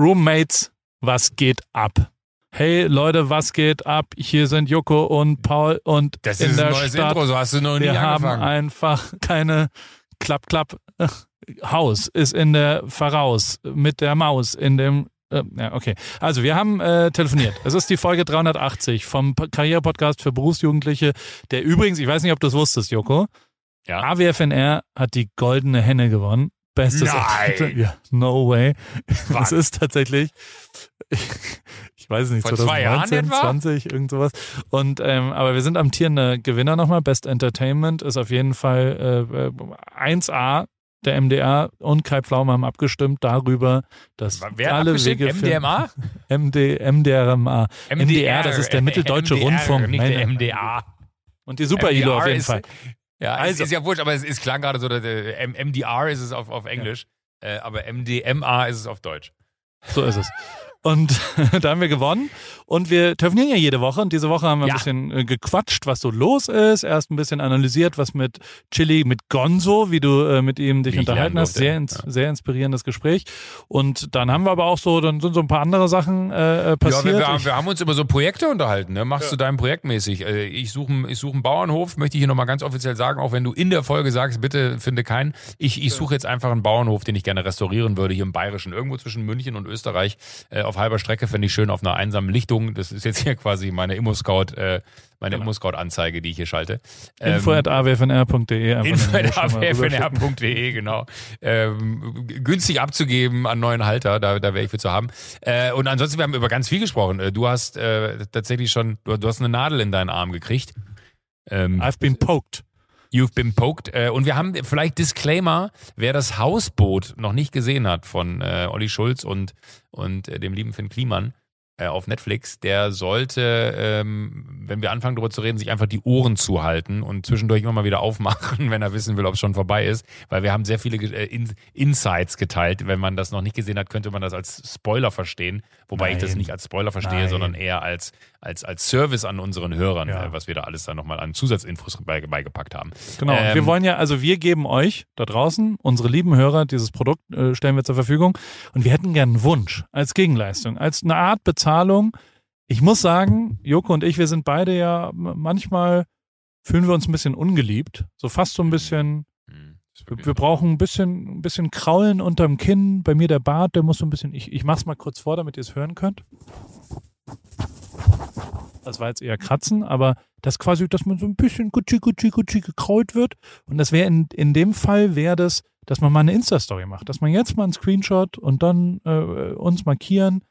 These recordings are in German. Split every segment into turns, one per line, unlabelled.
Roommates, was geht ab? Hey Leute, was geht ab? Hier sind Joko und Paul und
Das
in
ist
der
ein neues
Stadt.
Intro, so hast du noch nie
Wir haben
angefangen.
einfach keine Klapp, Klapp. äh, Haus ist in der Voraus mit der Maus in dem. Äh, ja, okay. Also, wir haben äh, telefoniert. Es ist die Folge 380 vom Karriere-Podcast für Berufsjugendliche, der übrigens, ich weiß nicht, ob du es wusstest, Joko.
Ja.
AWFNR hat die goldene Henne gewonnen. Bestes
Nein.
Ja, no way.
Wann?
Es ist tatsächlich, ich weiß nicht,
Vor zwei Jahren
2019,
etwa?
20, irgend sowas. Und, ähm, aber wir sind amtierende Gewinner nochmal. Best Entertainment ist auf jeden Fall äh, äh, 1A. Der MDR und Kai Pflaume haben abgestimmt darüber, dass
Wer
alle? Wege
MDMA?
MD, MDRMA. MDR, das ist der Mitteldeutsche
MDR,
Rundfunk.
Nicht der MDA.
Und die Super Ilo auf
MDR
jeden Fall.
Ja,
Also-
es ist ja wurscht, aber es, es klang gerade so, M- MDR ist es auf, auf Englisch, äh, aber MDMA ist es auf Deutsch.
So ist es. Und da haben wir gewonnen. Und wir telefonieren ja jede Woche. Und diese Woche haben wir
Ja.
ein bisschen äh, gequatscht, was so los ist. Erst ein bisschen analysiert, was mit Chili, mit Gonzo, wie du äh, mit ihm dich
Wie
unterhalten hast. Sehr, ins, sehr inspirierendes Gespräch. Und dann haben wir aber auch so, dann sind so ein paar andere Sachen äh, äh,
Ja,
passiert.
wir, wir, haben-
Ich-
wir haben uns über so Projekte unterhalten. Ne? Machst du deinem Projekt mäßig. Äh, Ich suche einen- ich such einen Bauernhof, möchte ich hier nochmal ganz offiziell sagen, auch wenn du in der Folge sagst, bitte finde keinen. Ich, ich suche jetzt einfach einen Bauernhof, den ich gerne restaurieren würde, hier im Bayerischen, irgendwo zwischen München und Österreich, äh, auf halber Strecke, fände ich schön auf einer einsamen Lichtung. Das ist jetzt hier quasi meine Immo-Scout, äh, meine
Genau.
Immo-Scout-Anzeige, die ich hier schalte. Ähm,
Info at awfnr.de. einfach
Info
eine Mail schon mal rüberschicken.
info.fnr.de, genau. Ähm, günstig abzugeben an neuen Halter, da, da wäre ich für zu haben. Äh, und ansonsten, wir haben über ganz viel gesprochen. Äh, Du hast äh, tatsächlich schon, du, du hast eine Nadel in deinen Arm gekriegt. Ähm,
I've been poked.
You've been poked. Äh, und wir haben vielleicht Disclaimer, wer das Hausboot noch nicht gesehen hat von äh, Olli Schulz und, und äh, dem lieben Finn Kliman äh, auf Netflix, der sollte, ähm, wenn wir anfangen darüber zu reden, sich einfach die Ohren zuhalten und zwischendurch immer mal wieder aufmachen, wenn er wissen will, ob es schon vorbei ist. Weil wir haben sehr viele äh, In Insights geteilt. Wenn man das noch nicht gesehen hat, könnte man das als Spoiler verstehen. Wobei ich das
Nein.
nicht als Spoiler verstehe,
Nein.
sondern eher als, als, als Service an unseren Hörern,
Ja.
äh, was wir da alles dann nochmal an Zusatzinfos bei, beigepackt haben.
Genau.
Ähm,
wir wollen ja, also wir geben euch da draußen, unsere lieben Hörer, dieses Produkt äh, stellen wir zur Verfügung. Und wir hätten gern einen Wunsch als Gegenleistung, als eine Art Bezahlung. Ich muss sagen, Joko und ich, wir sind beide ja manchmal fühlen wir uns ein bisschen ungeliebt. So fast so ein bisschen,
Hm, ist
wir, brauchen ein bisschen, ein bisschen Kraulen unterm Kinn. Bei mir der Bart, der muss so ein bisschen, ich, ich mach's mal kurz vor, damit ihr es hören könnt. Das war jetzt eher Kratzen, aber das quasi, dass man so ein bisschen gutschi, gutschi, gutschi gekraut wird. Und das wäre in, in dem Fall wäre das, dass man mal eine Insta-Story macht. Dass man jetzt mal einen Screenshot und dann äh, uns markieren,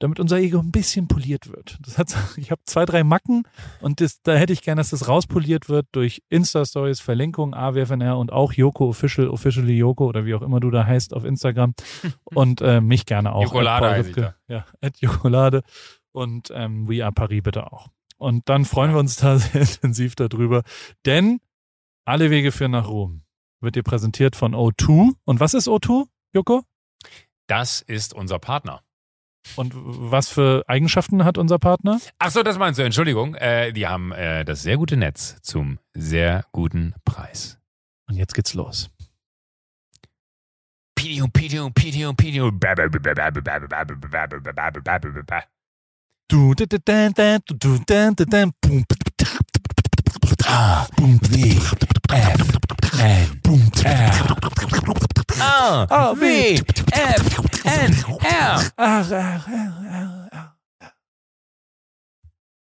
damit unser Ego ein bisschen poliert wird. Das hat, ich habe zwei, drei Macken und das, da hätte ich gerne, dass das rauspoliert wird durch Insta-Stories, Verlinkung, AWFNR und auch Joko Official, Officially Joko oder wie auch immer du da heißt auf Instagram. und äh, mich gerne auch.
Jokolade.
Ja, Jokolade und ähm, We Are Paris bitte auch. Und dann freuen wir uns da sehr intensiv darüber, denn alle Wege führen nach Rom. Wird dir präsentiert von O2. Und was ist O2, Joko?
Das ist unser Partner.
Und was für Eigenschaften hat unser Partner?
Ach so, das meinst du, Entschuldigung. Äh, die haben äh, das sehr gute Netz zum sehr guten Preis.
Und jetzt geht's los.
Pidium, pidium, pidium, pidium.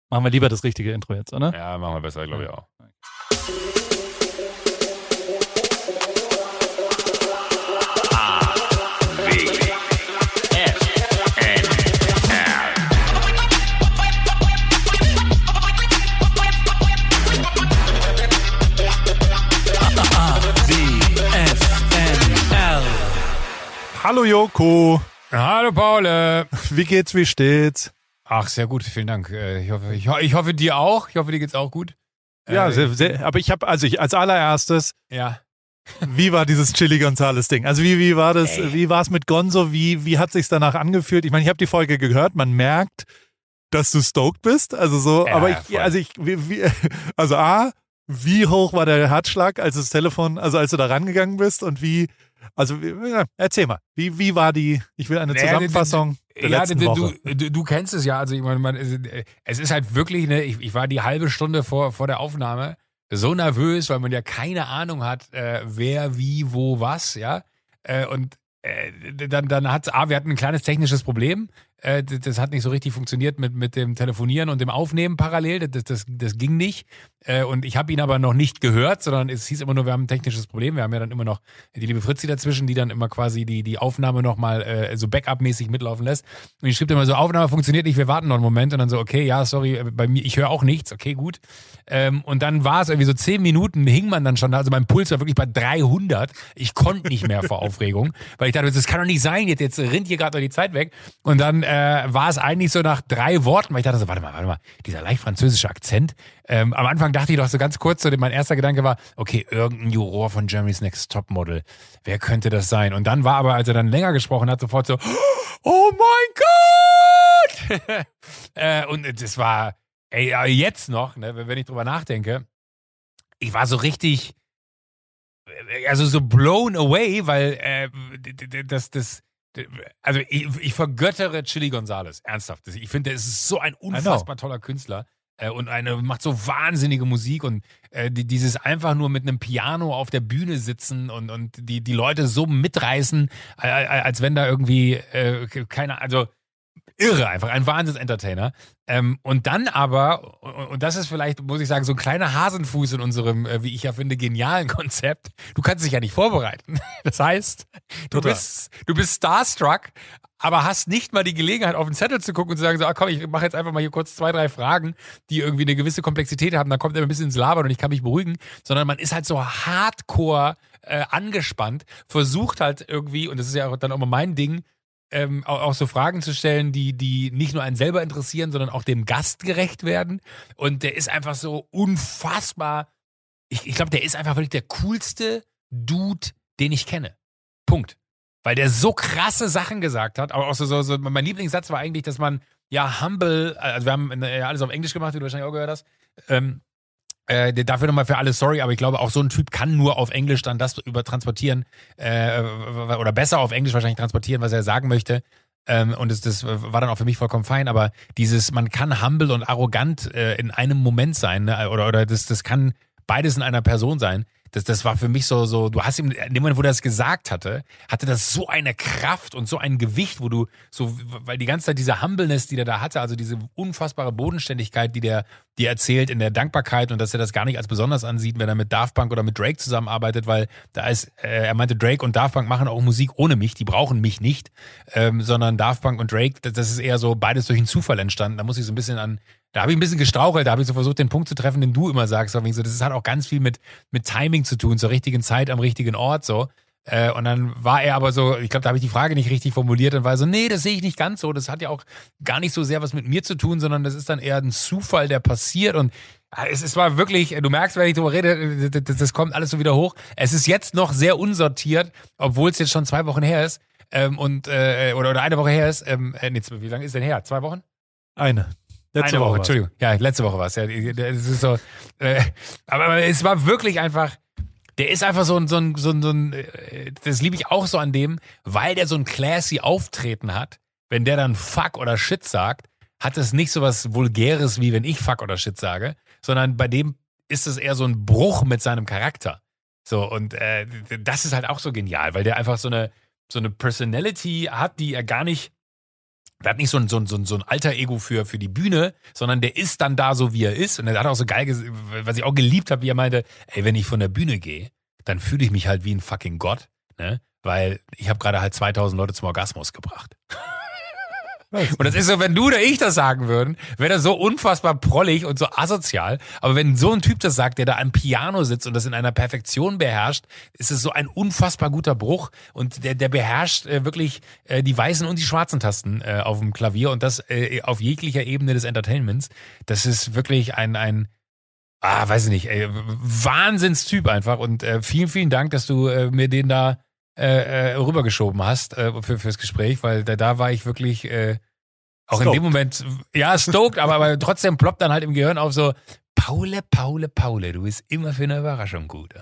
Machen wir lieber das richtige Intro jetzt, oder?
Ja, machen wir besser, glaube ich auch.
Hallo Joko,
Hallo, Paul.
wie geht's, wie steht's?
Ach, sehr gut, vielen Dank. Äh, Ich hoffe, ich, ich hoffe dir auch. Ich hoffe, dir geht's auch gut.
Ja,
Äh,
sehr, sehr, aber ich habe, also ich als allererstes,
ja.
wie war dieses Chili Gonzales Ding? Also wie, wie war das,
Ey.
wie war es mit Gonzo? Wie, wie hat sich's danach angefühlt? Ich meine, ich habe die Folge gehört, man merkt, dass du stoked bist. Also so,
Ja,
aber ich,
voll.
also ich, wie, wie, also A, wie hoch war der Herzschlag, als das Telefon, also als du da rangegangen bist und wie, Also ja, erzähl mal, wie, wie war die, ich will eine
Naja,
Zusammenfassung der
ja,
letzten
du,
Woche.
du, du, du kennst es ja. Also ich meine, man, es- es ist halt wirklich, ne, ich, ich war die halbe Stunde vor, vor der Aufnahme so nervös, weil man ja keine Ahnung hat, äh, wer, wie, wo, was, ja. Äh, und äh, dann, dann hat ah, wir hatten ein kleines technisches Problem. Äh, das, hat nicht so richtig funktioniert mit, mit dem Telefonieren und dem Aufnehmen parallel. Das, das, das ging nicht. Äh, und ich habe ihn aber noch nicht gehört, sondern es hieß immer nur, wir haben ein technisches Problem. Wir haben ja dann immer noch die liebe Fritzi dazwischen, die dann immer quasi die, die Aufnahme nochmal äh, so Backup-mäßig mitlaufen lässt. Und ich schrieb dann immer so, Aufnahme funktioniert nicht, wir warten noch einen Moment. Und dann so, okay, ja, sorry, äh, bei mir, ich höre auch nichts, okay, gut. Ähm, und dann war es irgendwie so zehn Minuten, hing man dann schon da. Also mein Puls war wirklich bei 300. Ich konnte nicht mehr vor Aufregung, weil ich dachte, das kann doch nicht sein, jetzt, jetzt rinnt hier gerade die Zeit weg. Und dann äh, war es eigentlich so nach drei Worten, weil ich dachte so, warte mal, warte mal, dieser leicht französische Akzent. Ähm, am Anfang dachte ich doch so ganz kurz, so, mein erster Gedanke war, okay, irgendein Juror von Jeremy's Next Topmodel. Wer könnte das sein? Und dann war aber, als er dann länger gesprochen hat, sofort so, oh mein Gott! äh, und das war, ey, aber jetzt noch, ne, wenn ich drüber nachdenke, ich war so richtig, äh, also so blown away, weil äh, das, das, also ich, ich vergöttere Chili Gonzales, ernsthaft. Ich finde, er ist so ein unfassbar toller Künstler äh, und eine macht so wahnsinnige Musik und äh, die, dieses einfach nur mit einem Piano auf der Bühne sitzen und, und die, die Leute so mitreißen, als wenn da irgendwie äh, keine, also irre einfach, ein Wahnsinns-Entertainer. Ähm, und dann aber, und und das ist vielleicht, muss ich sagen, so ein kleiner Hasenfuß in unserem, äh, wie ich ja finde, genialen Konzept. Du kannst dich ja nicht vorbereiten. Das heißt, du
Total.
bist, du bist starstruck, aber hast nicht mal die Gelegenheit, auf den Zettel zu gucken und zu sagen, so, ah, komm, ich mache jetzt einfach mal hier kurz zwei, drei Fragen, die irgendwie eine gewisse Komplexität haben, dann kommt er ein bisschen ins Labern und ich kann mich beruhigen, sondern man ist halt so hardcore äh, angespannt, versucht halt irgendwie, und das ist ja auch dann auch mal mein Ding, ähm, auch, auch so Fragen zu stellen, die, die nicht nur einen selber interessieren, sondern auch dem Gast gerecht werden. Und der ist einfach so unfassbar. Ich, ich glaube, der ist einfach wirklich der coolste Dude, den ich kenne. Punkt. Weil der so krasse Sachen gesagt hat. Aber auch so, so, so mein Lieblingssatz war eigentlich, dass man ja humble, also wir haben äh, alles auf Englisch gemacht, wie du wahrscheinlich auch gehört hast. Ähm, äh, dafür nochmal für alle sorry, aber ich glaube, auch so ein Typ kann nur auf Englisch dann das übertransportieren äh, oder besser auf Englisch wahrscheinlich transportieren, was er sagen möchte. Ähm, und das, das war dann auch für mich vollkommen fein, aber dieses, man kann humble und arrogant äh, in einem Moment sein, ne? oder, oder das, das kann beides in einer Person sein. Das, das war für mich so, so, du hast ihm, in dem Moment, wo er das gesagt hatte, hatte das so eine Kraft und so ein Gewicht, wo du so, weil die ganze Zeit diese Humbleness, die der da hatte, also diese unfassbare Bodenständigkeit, die der dir erzählt in der Dankbarkeit und dass er das gar nicht als besonders ansieht, wenn er mit Daft Punk oder mit Drake zusammenarbeitet, weil da ist, äh, er meinte, Drake und Daft Punk machen auch Musik ohne mich, die brauchen mich nicht, ähm, sondern Daft Punk und Drake, das, das ist eher so beides durch einen Zufall entstanden. Da muss ich so ein bisschen an, da habe ich ein bisschen gestrauchelt, da habe ich so versucht, den Punkt zu treffen, den du immer sagst. So, das hat auch ganz viel mit, mit Timing zu tun, zur richtigen Zeit am richtigen Ort so. Äh, und dann war er aber so, ich glaube, da habe ich die Frage nicht richtig formuliert und war so, nee, das sehe ich nicht ganz so. Das hat ja auch gar nicht so sehr was mit mir zu tun, sondern das ist dann eher ein Zufall, der passiert. Und äh, es, es war wirklich, du merkst, wenn ich darüber rede, das, das- das kommt alles so wieder hoch. Es ist jetzt noch sehr unsortiert, obwohl es jetzt schon zwei Wochen her ist. Ähm, und äh, oder, oder eine Woche her ist. Ähm, äh, nee, wie lange ist denn her? Zwei Wochen?
Eine. Letzte
Woche,
war's.
Entschuldigung. Ja, letzte Woche war es. Ja, es ist so, äh, aber, aber es war wirklich einfach, der ist einfach so ein, so ein, so ein, so ein äh, das liebe ich auch so an dem, weil der so ein classy Auftreten hat. Wenn der dann Fuck oder Shit sagt, hat es nicht so was Vulgäres, wie wenn ich Fuck oder Shit sage, sondern bei dem ist es eher so ein Bruch mit seinem Charakter. So, und äh, das ist halt auch so genial, weil der einfach so eine, so eine Personality hat, die er gar nicht der hat nicht so ein, so ein, so ein, so ein alter Ego für, für die Bühne, sondern der ist dann da so, wie er ist. Und er hat auch so geil, was ich auch geliebt habe, wie er meinte, ey, wenn ich von der Bühne gehe, dann fühle ich mich halt wie ein fucking Gott, ne? Weil ich habe gerade halt 2000 Leute zum Orgasmus gebracht. Und das ist so, wenn du oder ich das sagen würden, wäre das so unfassbar prollig und so asozial. Aber wenn so ein Typ das sagt, der da am Piano sitzt und das in einer Perfektion beherrscht, ist es so ein unfassbar guter Bruch. Und der, der beherrscht äh, wirklich äh, die weißen und die schwarzen Tasten äh, auf dem Klavier und das äh, auf jeglicher Ebene des Entertainments. Das ist wirklich ein, ein ah, weiß ich nicht, ey, Wahnsinnstyp einfach. Und äh, vielen, vielen Dank, dass du äh, mir den da äh, äh, rübergeschoben hast äh, für, fürs Gespräch, weil da, da war ich wirklich äh, auch in
Stoked.
dem Moment, ja, stoked, aber, aber trotzdem ploppt dann halt im Gehirn auf so, Paule, Paule, Paule, du bist immer für eine Überraschung gut.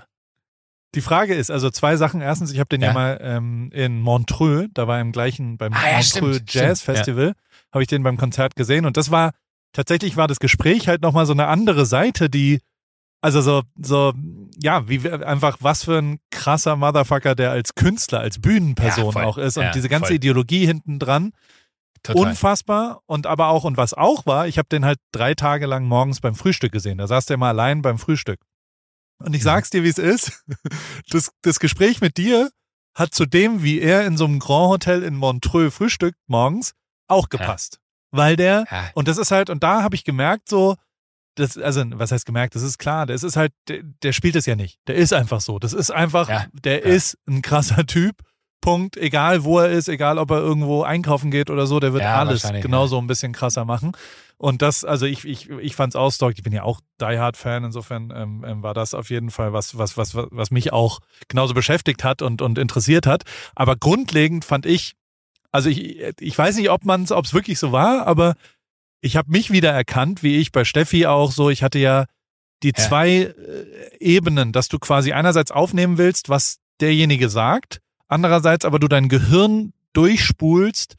Die Frage ist, also zwei Sachen. Erstens, ich habe den ja.
Ja.
mal ähm, in Montreux, da war im gleichen, beim
Ah, ja,
Montreux
stimmt,
Jazz
stimmt,
Festival, habe ich den beim Konzert gesehen und das war, tatsächlich war das Gespräch halt nochmal so eine andere Seite, die, also so, so, ja, wie einfach was für ein krasser Motherfucker der als Künstler, als Bühnenperson
Ja,
auch ist und
Ja,
diese ganze
voll.
Ideologie hinten dran.
Total.
Unfassbar. Und aber auch, und was auch war, ich habe den halt drei Tage lang morgens beim Frühstück gesehen. Da saß der mal allein beim Frühstück. Und ich
Mhm.
sag's dir, wie es ist. Das, das Gespräch mit dir hat zu dem, wie er in so einem Grand Hotel in Montreux frühstückt morgens, auch gepasst. Weil der,
ja.
und das ist halt, und da habe ich gemerkt, so, das, also, was heißt gemerkt? Das ist klar, das ist halt, der, der spielt es ja nicht. Der ist einfach so. Das ist einfach,
Ja,
der
ja.
ist ein krasser Typ. Punkt. Egal wo er ist, egal ob er irgendwo einkaufen geht oder so, der wird
Ja,
alles genauso ein bisschen krasser machen. Und das, also ich, ich, ich fand's stark. Ich bin ja auch Die Hard Fan. Insofern ähm, ähm, war das auf jeden Fall was, was, was, was was mich auch genauso beschäftigt hat und, und interessiert hat. Aber grundlegend fand ich, also ich, ich weiß nicht, ob man es, ob es wirklich so war, aber ich habe mich wieder erkannt, wie ich bei Steffi auch so. Ich hatte ja die zwei äh, Ebenen, dass du quasi einerseits aufnehmen willst, was derjenige sagt, andererseits aber du dein Gehirn durchspulst,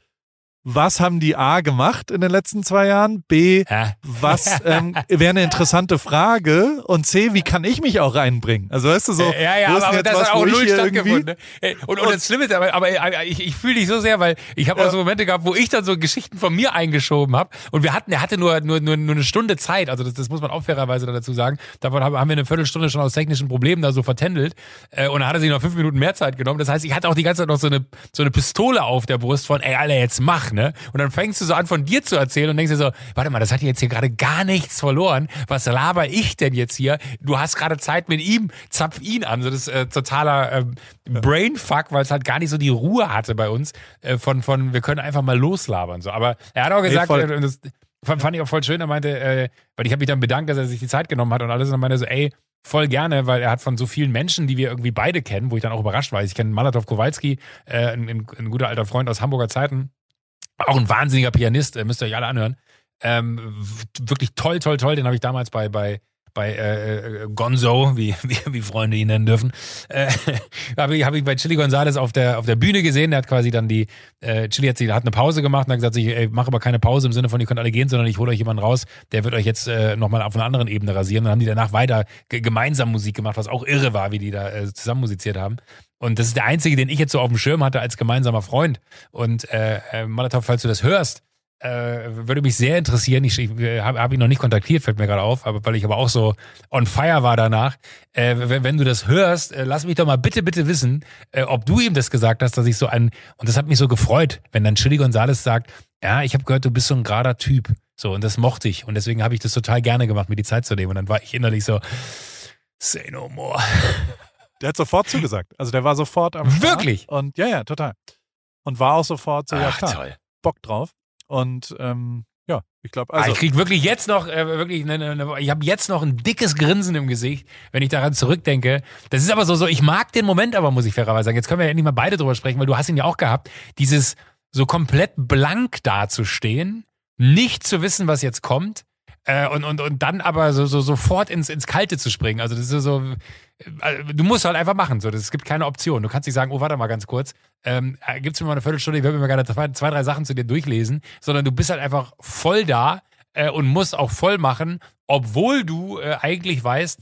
was haben die A gemacht in den letzten zwei Jahren, B, was ähm, wäre eine interessante Frage und C, wie kann ich mich auch reinbringen? Also weißt du so,
ja, ja, aber, aber das
was,
hat auch null stattgefunden. ne? Ey, Und, und, das Schlimme ist, aber, aber ich, ich fühle dich so sehr, weil ich habe auch
Ja.
so Momente gehabt, wo ich dann so Geschichten von mir eingeschoben habe. Und wir hatten, er hatte nur, nur, nur, nur eine Stunde Zeit, also das, das muss man auch fairerweise dazu sagen. Davon haben wir eine Viertelstunde schon aus technischen Problemen da so vertändelt. Äh, Und dann hat er sich noch fünf Minuten mehr Zeit genommen. Das heißt, ich hatte auch die ganze Zeit noch so eine, so eine Pistole auf der Brust von, ey, Alter, jetzt mach, ne? Und dann fängst du so an, von dir zu erzählen und denkst dir so, warte mal, das hat jetzt hier gerade gar nichts verloren. Was laber ich denn jetzt hier? Du hast gerade Zeit mit ihm, zapf ihn an. So das ist äh, totaler ähm, Brainfuck, weil es halt gar nicht so die Ruhe hatte bei uns äh, von, von, wir können einfach mal loslabern. So. Aber er hat auch gesagt,
voll.
äh, das fand, ich auch voll schön, er meinte, äh, weil ich habe mich dann bedankt, dass er sich die Zeit genommen hat und alles und dann meinte er so, ey, voll gerne, weil er hat von so vielen Menschen, die wir irgendwie beide kennen, wo ich dann auch überrascht war. Ich kenne Malatov Kowalski, äh, ein, ein guter alter Freund aus Hamburger Zeiten, auch ein wahnsinniger Pianist, äh, müsst ihr euch alle anhören. Ähm, wirklich toll, toll, toll. Den habe ich damals bei, bei, bei äh, äh, Gonzo, wie, wie, wie Freunde ihn nennen dürfen, äh, habe ich, hab ich bei Chili Gonzalez auf der, auf der Bühne gesehen. Der hat quasi dann die, äh, Chili hat, sie- hat eine Pause gemacht und hat gesagt, ich ey, mache aber keine Pause im Sinne von, ihr könnt alle gehen, sondern ich hole euch jemanden raus, der wird euch jetzt äh, nochmal auf einer anderen Ebene rasieren. Dann haben die danach weiter ge gemeinsam Musik gemacht, was auch irre war, wie die da äh, zusammen musiziert haben. Und das ist der einzige, den ich jetzt so auf dem Schirm hatte als gemeinsamer Freund. Und äh, äh, Malatov, falls du das hörst, äh, würde mich sehr interessieren. Ich, ich habe hab ihn noch nicht kontaktiert, fällt mir gerade auf, aber weil ich aber auch so on fire war danach. Äh, wenn, wenn du das hörst, äh, lass mich doch mal bitte, bitte wissen, äh, ob du ihm das gesagt hast, dass ich so ein, und das hat mich so gefreut, wenn dann Chili Gonzales sagt, ja, ich habe gehört, du bist so ein gerader Typ. So, und das mochte ich. Und deswegen habe ich das total gerne gemacht, mir die Zeit zu nehmen. Und dann war ich innerlich so, say no more.
Der hat sofort zugesagt. Also der war sofort am Start.
Wirklich?
Und ja, ja, total. Und war auch sofort so, ja
Ach,
klar,
toll.
Bock drauf. Und ähm, ja, ich glaube,
Also,
also
ich krieg wirklich jetzt noch, äh, wirklich, ne, ne, ne, ich habe jetzt noch ein dickes Grinsen im Gesicht, wenn ich daran zurückdenke. Das ist aber so, so, ich mag den Moment aber, muss ich fairerweise sagen. Jetzt können wir ja endlich mal beide drüber sprechen, weil du hast ihn ja auch gehabt, dieses so komplett blank dazustehen, nicht zu wissen, was jetzt kommt. Äh, und, und, und dann aber so, so sofort ins, ins Kalte zu springen. Also das ist so, äh, du musst halt einfach machen. So, es gibt keine Option. Du kannst nicht sagen, oh, warte mal ganz kurz. Ähm, äh, gibt's mir mal eine Viertelstunde, ich werde mir mal gerade zwei, zwei, drei Sachen zu dir durchlesen, sondern du bist halt einfach voll da äh, und musst auch voll machen, obwohl du äh, eigentlich weißt,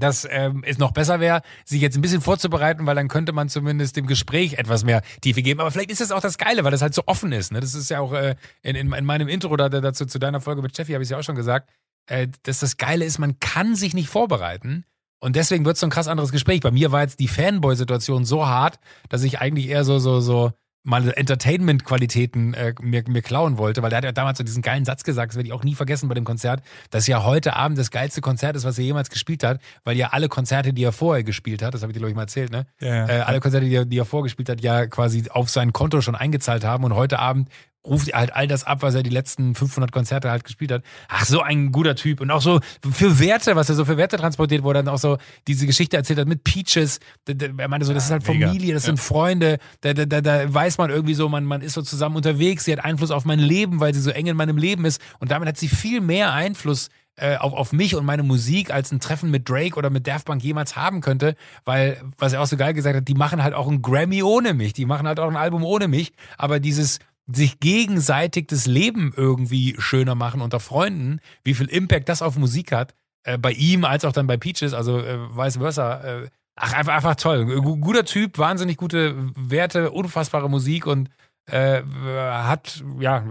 dass ähm, es noch besser wäre, sich jetzt ein bisschen vorzubereiten, weil dann könnte man zumindest dem Gespräch etwas mehr Tiefe geben. Aber vielleicht ist das auch das Geile, weil das halt so offen ist. Ne? Das ist ja auch äh, in, in, in meinem Intro da, da- dazu zu deiner Folge mit Steffi habe ich es ja auch schon gesagt, äh, dass das Geile ist, man kann sich nicht vorbereiten. Und deswegen wird es so ein krass anderes Gespräch. Bei mir war jetzt die Fanboy-Situation so hart, dass ich eigentlich eher so, so, so mal Entertainment-Qualitäten äh, mir, mir klauen wollte, weil der hat ja damals so diesen geilen Satz gesagt, das werde ich auch nie vergessen bei dem Konzert, dass ja heute Abend das geilste Konzert ist, was er jemals gespielt hat, weil ja alle Konzerte, die er vorher gespielt hat, das habe ich dir, glaube ich, mal erzählt, ne?
ja, ja.
Äh, alle Konzerte, die er, die er vorgespielt hat, ja quasi auf sein Konto schon eingezahlt haben und heute Abend ruft er halt all das ab, was er die letzten 500 Konzerte halt gespielt hat. Ach, so ein guter Typ. Und auch so für Werte, was er so für Werte transportiert, er dann auch so diese Geschichte erzählt hat mit Peaches. Er meinte so, das ist halt. Familie, das sind Freunde. Da, da, da, da weiß man irgendwie so, man, man ist so zusammen unterwegs. Sie hat Einfluss auf mein Leben, weil sie so eng in meinem Leben ist. Und damit hat sie viel mehr Einfluss äh, auf, auf mich und meine Musik als ein Treffen mit Drake oder mit Daft Punk jemals haben könnte, weil, was er auch so geil gesagt hat, die machen halt auch ein Grammy ohne mich, die machen halt auch ein Album ohne mich, aber dieses sich gegenseitig das Leben irgendwie schöner machen unter Freunden, wie viel Impact das auf Musik hat, äh, bei ihm als auch dann bei Peaches, also äh, vice versa. Äh, ach, einfach, einfach toll. Guter Typ, wahnsinnig gute Werte, unfassbare Musik und äh, hat, ja,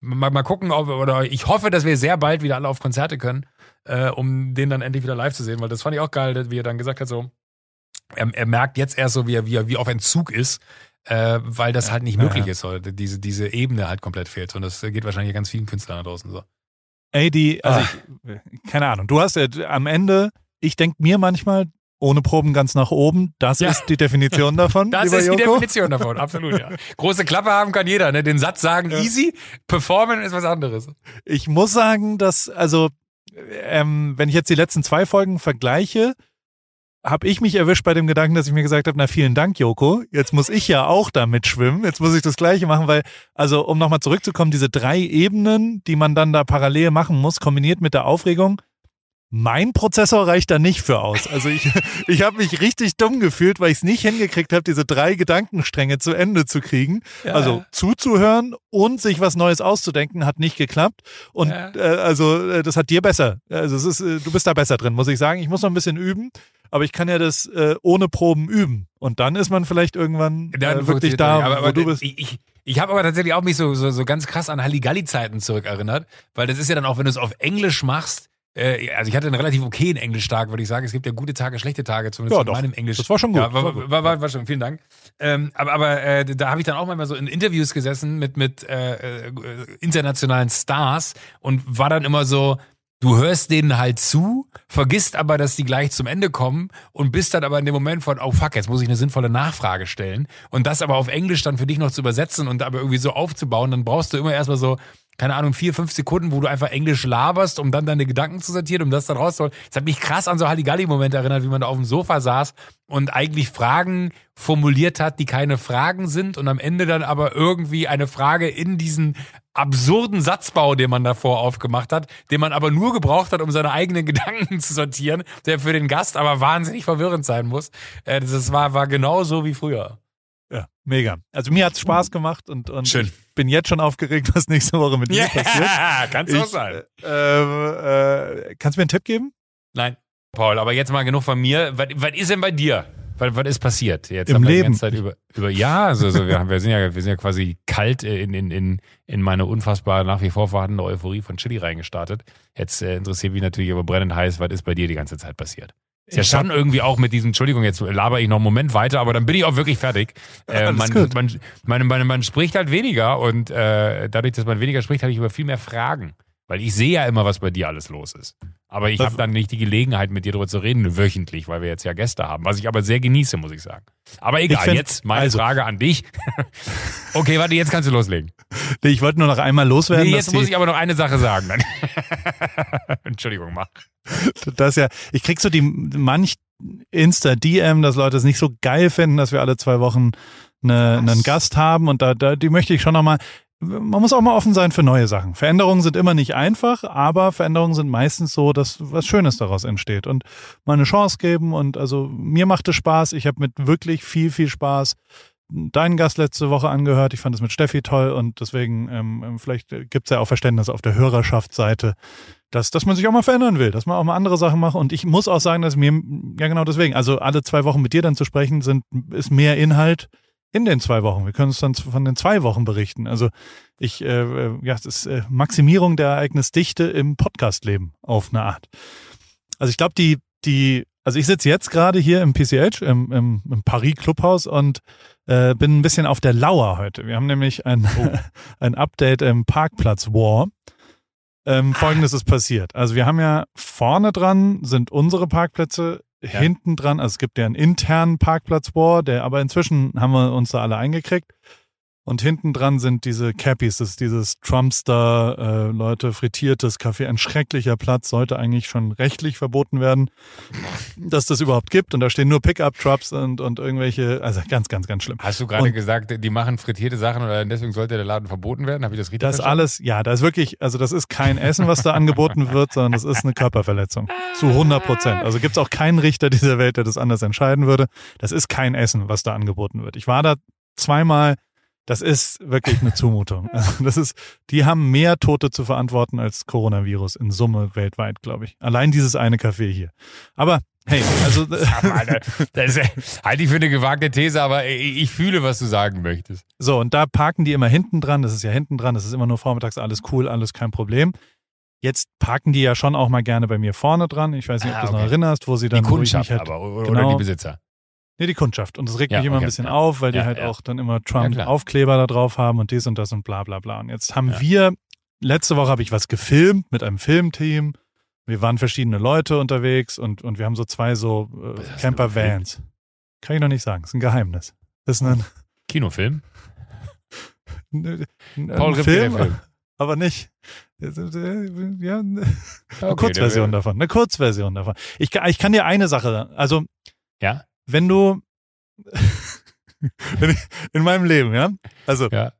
mal, mal gucken, ob, oder ich hoffe, dass wir sehr bald wieder alle auf Konzerte können, äh, um den dann endlich wieder live zu sehen, weil das fand ich auch geil, wie er dann gesagt hat, so, er, er merkt jetzt erst so, wie er, wie er wie auf Entzug ist, äh, weil das halt nicht möglich ja. ist, oder diese, diese Ebene halt komplett fehlt. Und das geht wahrscheinlich ganz vielen Künstlern da draußen so.
Ey, die, also ich, keine Ahnung, du hast ja am Ende, ich denke mir manchmal, ohne Proben ganz nach oben. Das ja. ist die Definition davon.
Das ist Joko. die Definition davon, absolut, ja. Große Klappe haben kann jeder, ne? Den Satz sagen ja. easy, performen ist was anderes.
Ich muss sagen, dass, also, ähm, wenn ich jetzt die letzten zwei Folgen vergleiche, habe ich mich erwischt bei dem Gedanken, dass ich mir gesagt habe, na vielen Dank, Joko. Jetzt muss ich ja auch damit schwimmen. Jetzt muss ich das Gleiche machen, weil, also um nochmal zurückzukommen, diese drei Ebenen, die man dann da parallel machen muss, kombiniert mit der Aufregung, mein Prozessor reicht da nicht für aus. Also ich, ich habe mich richtig dumm gefühlt, weil ich es nicht hingekriegt habe, diese drei Gedankenstränge zu Ende zu kriegen. Ja. Also zuzuhören und sich was Neues auszudenken, hat nicht geklappt. Und ja. äh, also äh, das hat dir besser. Also es ist, äh, du bist da besser drin, muss ich sagen. Ich muss noch ein bisschen üben, aber ich kann ja das äh, ohne Proben üben. Und dann ist man vielleicht irgendwann äh, wirklich da,
aber, aber,
wo du
bist. Ich, ich, ich habe aber tatsächlich auch mich so, so, so ganz krass an Halligalli-Zeiten zurückerinnert, weil das ist ja dann auch, wenn du es auf Englisch machst, äh, also ich hatte einen relativ okayen Englisch-Tag, würde ich sagen. Es gibt ja gute Tage, schlechte Tage, zumindest ja, in meinem Englisch.
Das war schon gut. Ja,
war, war, war, war, schon, vielen Dank. Ähm, aber aber äh, da habe ich dann auch manchmal so in Interviews gesessen mit, mit äh, äh, internationalen Stars und war dann immer so, du hörst denen halt zu, vergisst aber, dass die gleich zum Ende kommen und bist dann aber in dem Moment von, oh fuck, jetzt muss ich eine sinnvolle Nachfrage stellen. Und das aber auf Englisch dann für dich noch zu übersetzen und aber irgendwie so aufzubauen, dann brauchst du immer erstmal so keine Ahnung, vier, fünf Sekunden, wo du einfach Englisch laberst, um dann deine Gedanken zu sortieren, um das dann rauszuholen. Das hat mich krass an so Halligalli-Momente erinnert, wie man da auf dem Sofa saß und eigentlich Fragen formuliert hat, die keine Fragen sind und am Ende dann aber irgendwie eine Frage in diesen absurden Satzbau, den man davor aufgemacht hat, den man aber nur gebraucht hat, um seine eigenen Gedanken zu sortieren, der für den Gast aber wahnsinnig verwirrend sein muss. Äh, das war, war genau so wie früher.
Ja, mega. Also mir hat's Spaß gemacht und, und Schön. ich bin jetzt schon aufgeregt, was nächste Woche mit dir passiert.
Ja, kannst du auch sein.
Äh, äh, kannst du mir einen Tipp geben?
Nein, Paul, aber jetzt mal genug von mir. Was, was ist denn bei dir? Was, was ist passiert? Jetzt
Im
haben wir
Leben.
die ganze Zeit über, über ja, also, also wir, haben, wir, sind ja, wir sind ja quasi kalt in, in, in, in meine unfassbar nach wie vor vorhandene Euphorie von Chili reingestartet. Jetzt äh, interessiert mich natürlich aber brennend heiß, was ist bei dir die ganze Zeit passiert? Ist ja schon irgendwie auch mit diesem, Entschuldigung, jetzt laber ich noch einen Moment weiter, aber dann bin ich auch wirklich fertig. Äh, man, man, man, man, man, spricht halt weniger und äh, dadurch, dass man weniger spricht, habe ich über viel mehr Fragen. Weil ich sehe ja immer, was bei dir alles los ist. Aber ich habe dann nicht die Gelegenheit, mit dir darüber zu reden, wöchentlich, weil wir jetzt ja Gäste haben. Was ich aber sehr genieße, muss ich sagen. Aber egal, find, jetzt meine also, Frage an dich. okay, warte, jetzt kannst du loslegen.
Ich wollte nur noch einmal loswerden. Nee,
jetzt muss ich aber noch eine Sache sagen. Entschuldigung, mach.
Das ja, ich krieg so die manch Insta-DM, dass Leute es nicht so geil finden, dass wir alle zwei Wochen eine, einen Gast haben und da, da die möchte ich schon nochmal man muss auch mal offen sein für neue Sachen. Veränderungen sind immer nicht einfach, aber Veränderungen sind meistens so, dass was Schönes daraus entsteht und mal eine Chance geben. Und also mir macht es Spaß. Ich habe mit wirklich viel, viel Spaß deinen Gast letzte Woche angehört. Ich fand es mit Steffi toll und deswegen ähm, ähm vielleicht gibt es ja auch Verständnis auf der Hörerschaftsseite, dass, dass man sich auch mal verändern will, dass man auch mal andere Sachen macht. Und ich muss auch sagen, dass mir, ja genau deswegen, also alle zwei Wochen mit dir dann zu sprechen, sind, ist mehr Inhalt in den zwei Wochen. Wir können uns dann von den zwei Wochen berichten. Also ich, äh, äh, ja, das ist äh, Maximierung der Ereignisdichte im Podcastleben auf eine Art. Also ich glaube, die, die, also ich sitze jetzt gerade hier im PCH, im, im, im Paris Clubhaus und äh, bin ein bisschen auf der Lauer heute. Wir haben nämlich ein, oh. ein Update im Parkplatz War. Ähm, Folgendes ist passiert. Also wir haben ja vorne dran sind unsere Parkplätze, ja. hinten dran, also es gibt ja einen internen Parkplatz War, der, aber inzwischen haben wir uns da alle eingekriegt. Und hinten dran sind diese Cappies, das ist dieses Trumpster, äh, Leute, frittiertes Kaffee. Ein schrecklicher Platz, sollte eigentlich schon rechtlich verboten werden, dass das überhaupt gibt. Und da stehen nur Pickup-Trucks und, und irgendwelche, also ganz, ganz, ganz schlimm.
Hast du gerade gesagt, die machen frittierte Sachen oder deswegen sollte der Laden verboten werden? Habe ich das richtig
Das
verstanden?
alles, ja, das ist wirklich, also das ist kein Essen, was da angeboten wird, sondern das ist eine Körperverletzung. Zu 100 Prozent. Also gibt es auch keinen Richter dieser Welt, der das anders entscheiden würde. Das ist kein Essen, was da angeboten wird. Ich war da zweimal, das ist wirklich eine Zumutung. Also Das ist, die haben mehr Tote zu verantworten als Coronavirus in Summe weltweit, glaube ich. Allein dieses eine Café hier. Aber hey, also
Aber, Alter, das ist, halte ich für eine gewagte These, aber ich, fühle, was du sagen möchtest.
So, und da parken die immer hinten dran. Das ist ja hinten dran. Das ist immer nur vormittags alles cool, alles kein Problem. Jetzt parken die ja schon auch mal gerne bei mir vorne dran. Ich weiß nicht, ob
Ah,
du das noch erinnerst, wo sie
Die
dann ich
Kundschaft
mich halt,
aber oder,
genau.
oder die Besitzer.
Nee, die Kundschaft. Und das regt
Ja,
mich immer
okay,
ein bisschen
ja.
auf, weil die
Ja,
halt auch dann immer. Trump-Aufkleber da drauf haben und dies und das und bla bla bla. Und jetzt haben wir, letzte Woche habe ich was gefilmt mit einem Filmteam. Wir waren verschiedene Leute unterwegs und, und wir haben so zwei so äh? Camper-Vans. Kann ich noch nicht sagen, ist ein Geheimnis. Das ist ein,
Kinofilm?
ein, ein
Paul Ripke,
Film,
Film.
aber nicht. Ja, eine
Okay,
Kurzversion davon. Eine Kurzversion davon. Ich, kann- ich kann dir eine Sache sagen. Also,
Ja?
Wenn du in meinem Leben, ja? Also,
Ja.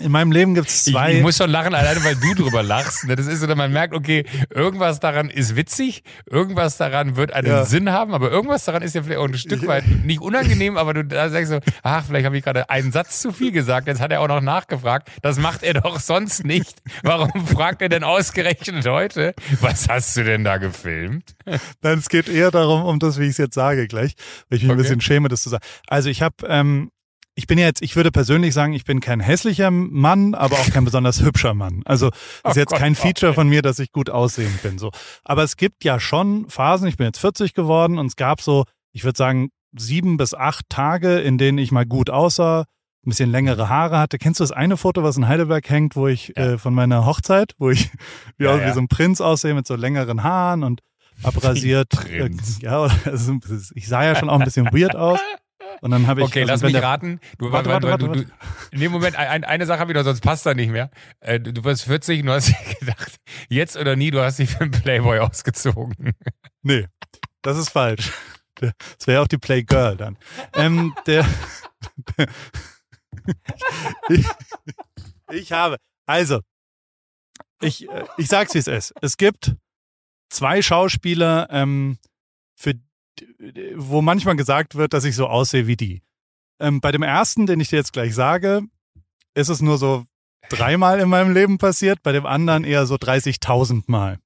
In meinem Leben gibt es
Ich,
zwei.
ich muss schon lachen, alleine weil du drüber lachst. Ne, Das ist so, dass man merkt, okay, irgendwas daran ist witzig, irgendwas daran wird einen
Ja.
Sinn haben, aber irgendwas daran ist ja vielleicht auch ein Stück weit nicht unangenehm, aber du da sagst so, ach, vielleicht habe ich gerade einen Satz zu viel gesagt, jetzt hat er auch noch nachgefragt. Das macht er doch sonst nicht. Warum fragt er denn ausgerechnet heute? Was hast du denn da gefilmt?
Nein, es geht eher darum, um das, wie ich es jetzt sage gleich, weil ich mich ein
Okay.
bisschen schäme, das zu sagen. Also ich habe, ähm, ich bin ja jetzt, ich würde persönlich sagen, ich bin kein hässlicher Mann, aber auch kein besonders hübscher Mann. Also
Oh
ist jetzt
Gott,
kein
oh
Feature von mir, dass ich gut aussehend bin. So, aber es gibt ja schon Phasen. Ich bin jetzt 40 geworden und es gab so, ich würde sagen, sieben bis acht Tage, in denen ich mal gut aussah, ein bisschen längere Haare hatte. Kennst du das eine Foto, was in Heidelberg hängt, wo ich
Ja.
äh, von meiner Hochzeit, wo ich wie,
Ja,
aus, wie
ja.
so ein Prinz aussehe mit so längeren Haaren und abrasiert. Äh,
Prinz.
ja, also, ich sah ja schon auch ein bisschen weird aus. Und dann habe ich.
Okay,
also
lass mich
der-
raten. Du,
Warte, warte, warte,
du, du, in dem Moment, ein, eine Sache habe ich noch, sonst passt da nicht mehr. Äh, Du, du wirst 40 und du hast gedacht, jetzt oder nie, du hast dich für einen Playboy ausgezogen.
Nee, das ist falsch. Das wäre auch die Playgirl dann. Ähm, der, ich, ich habe, also, ich, äh, ich sag's wie es ist. Es gibt zwei Schauspieler, ähm, wo manchmal gesagt wird, dass ich so aussehe wie die. Ähm, bei dem ersten, den ich dir jetzt gleich sage, ist es nur so dreimal in meinem Leben passiert, bei dem anderen eher so 30.000 Mal.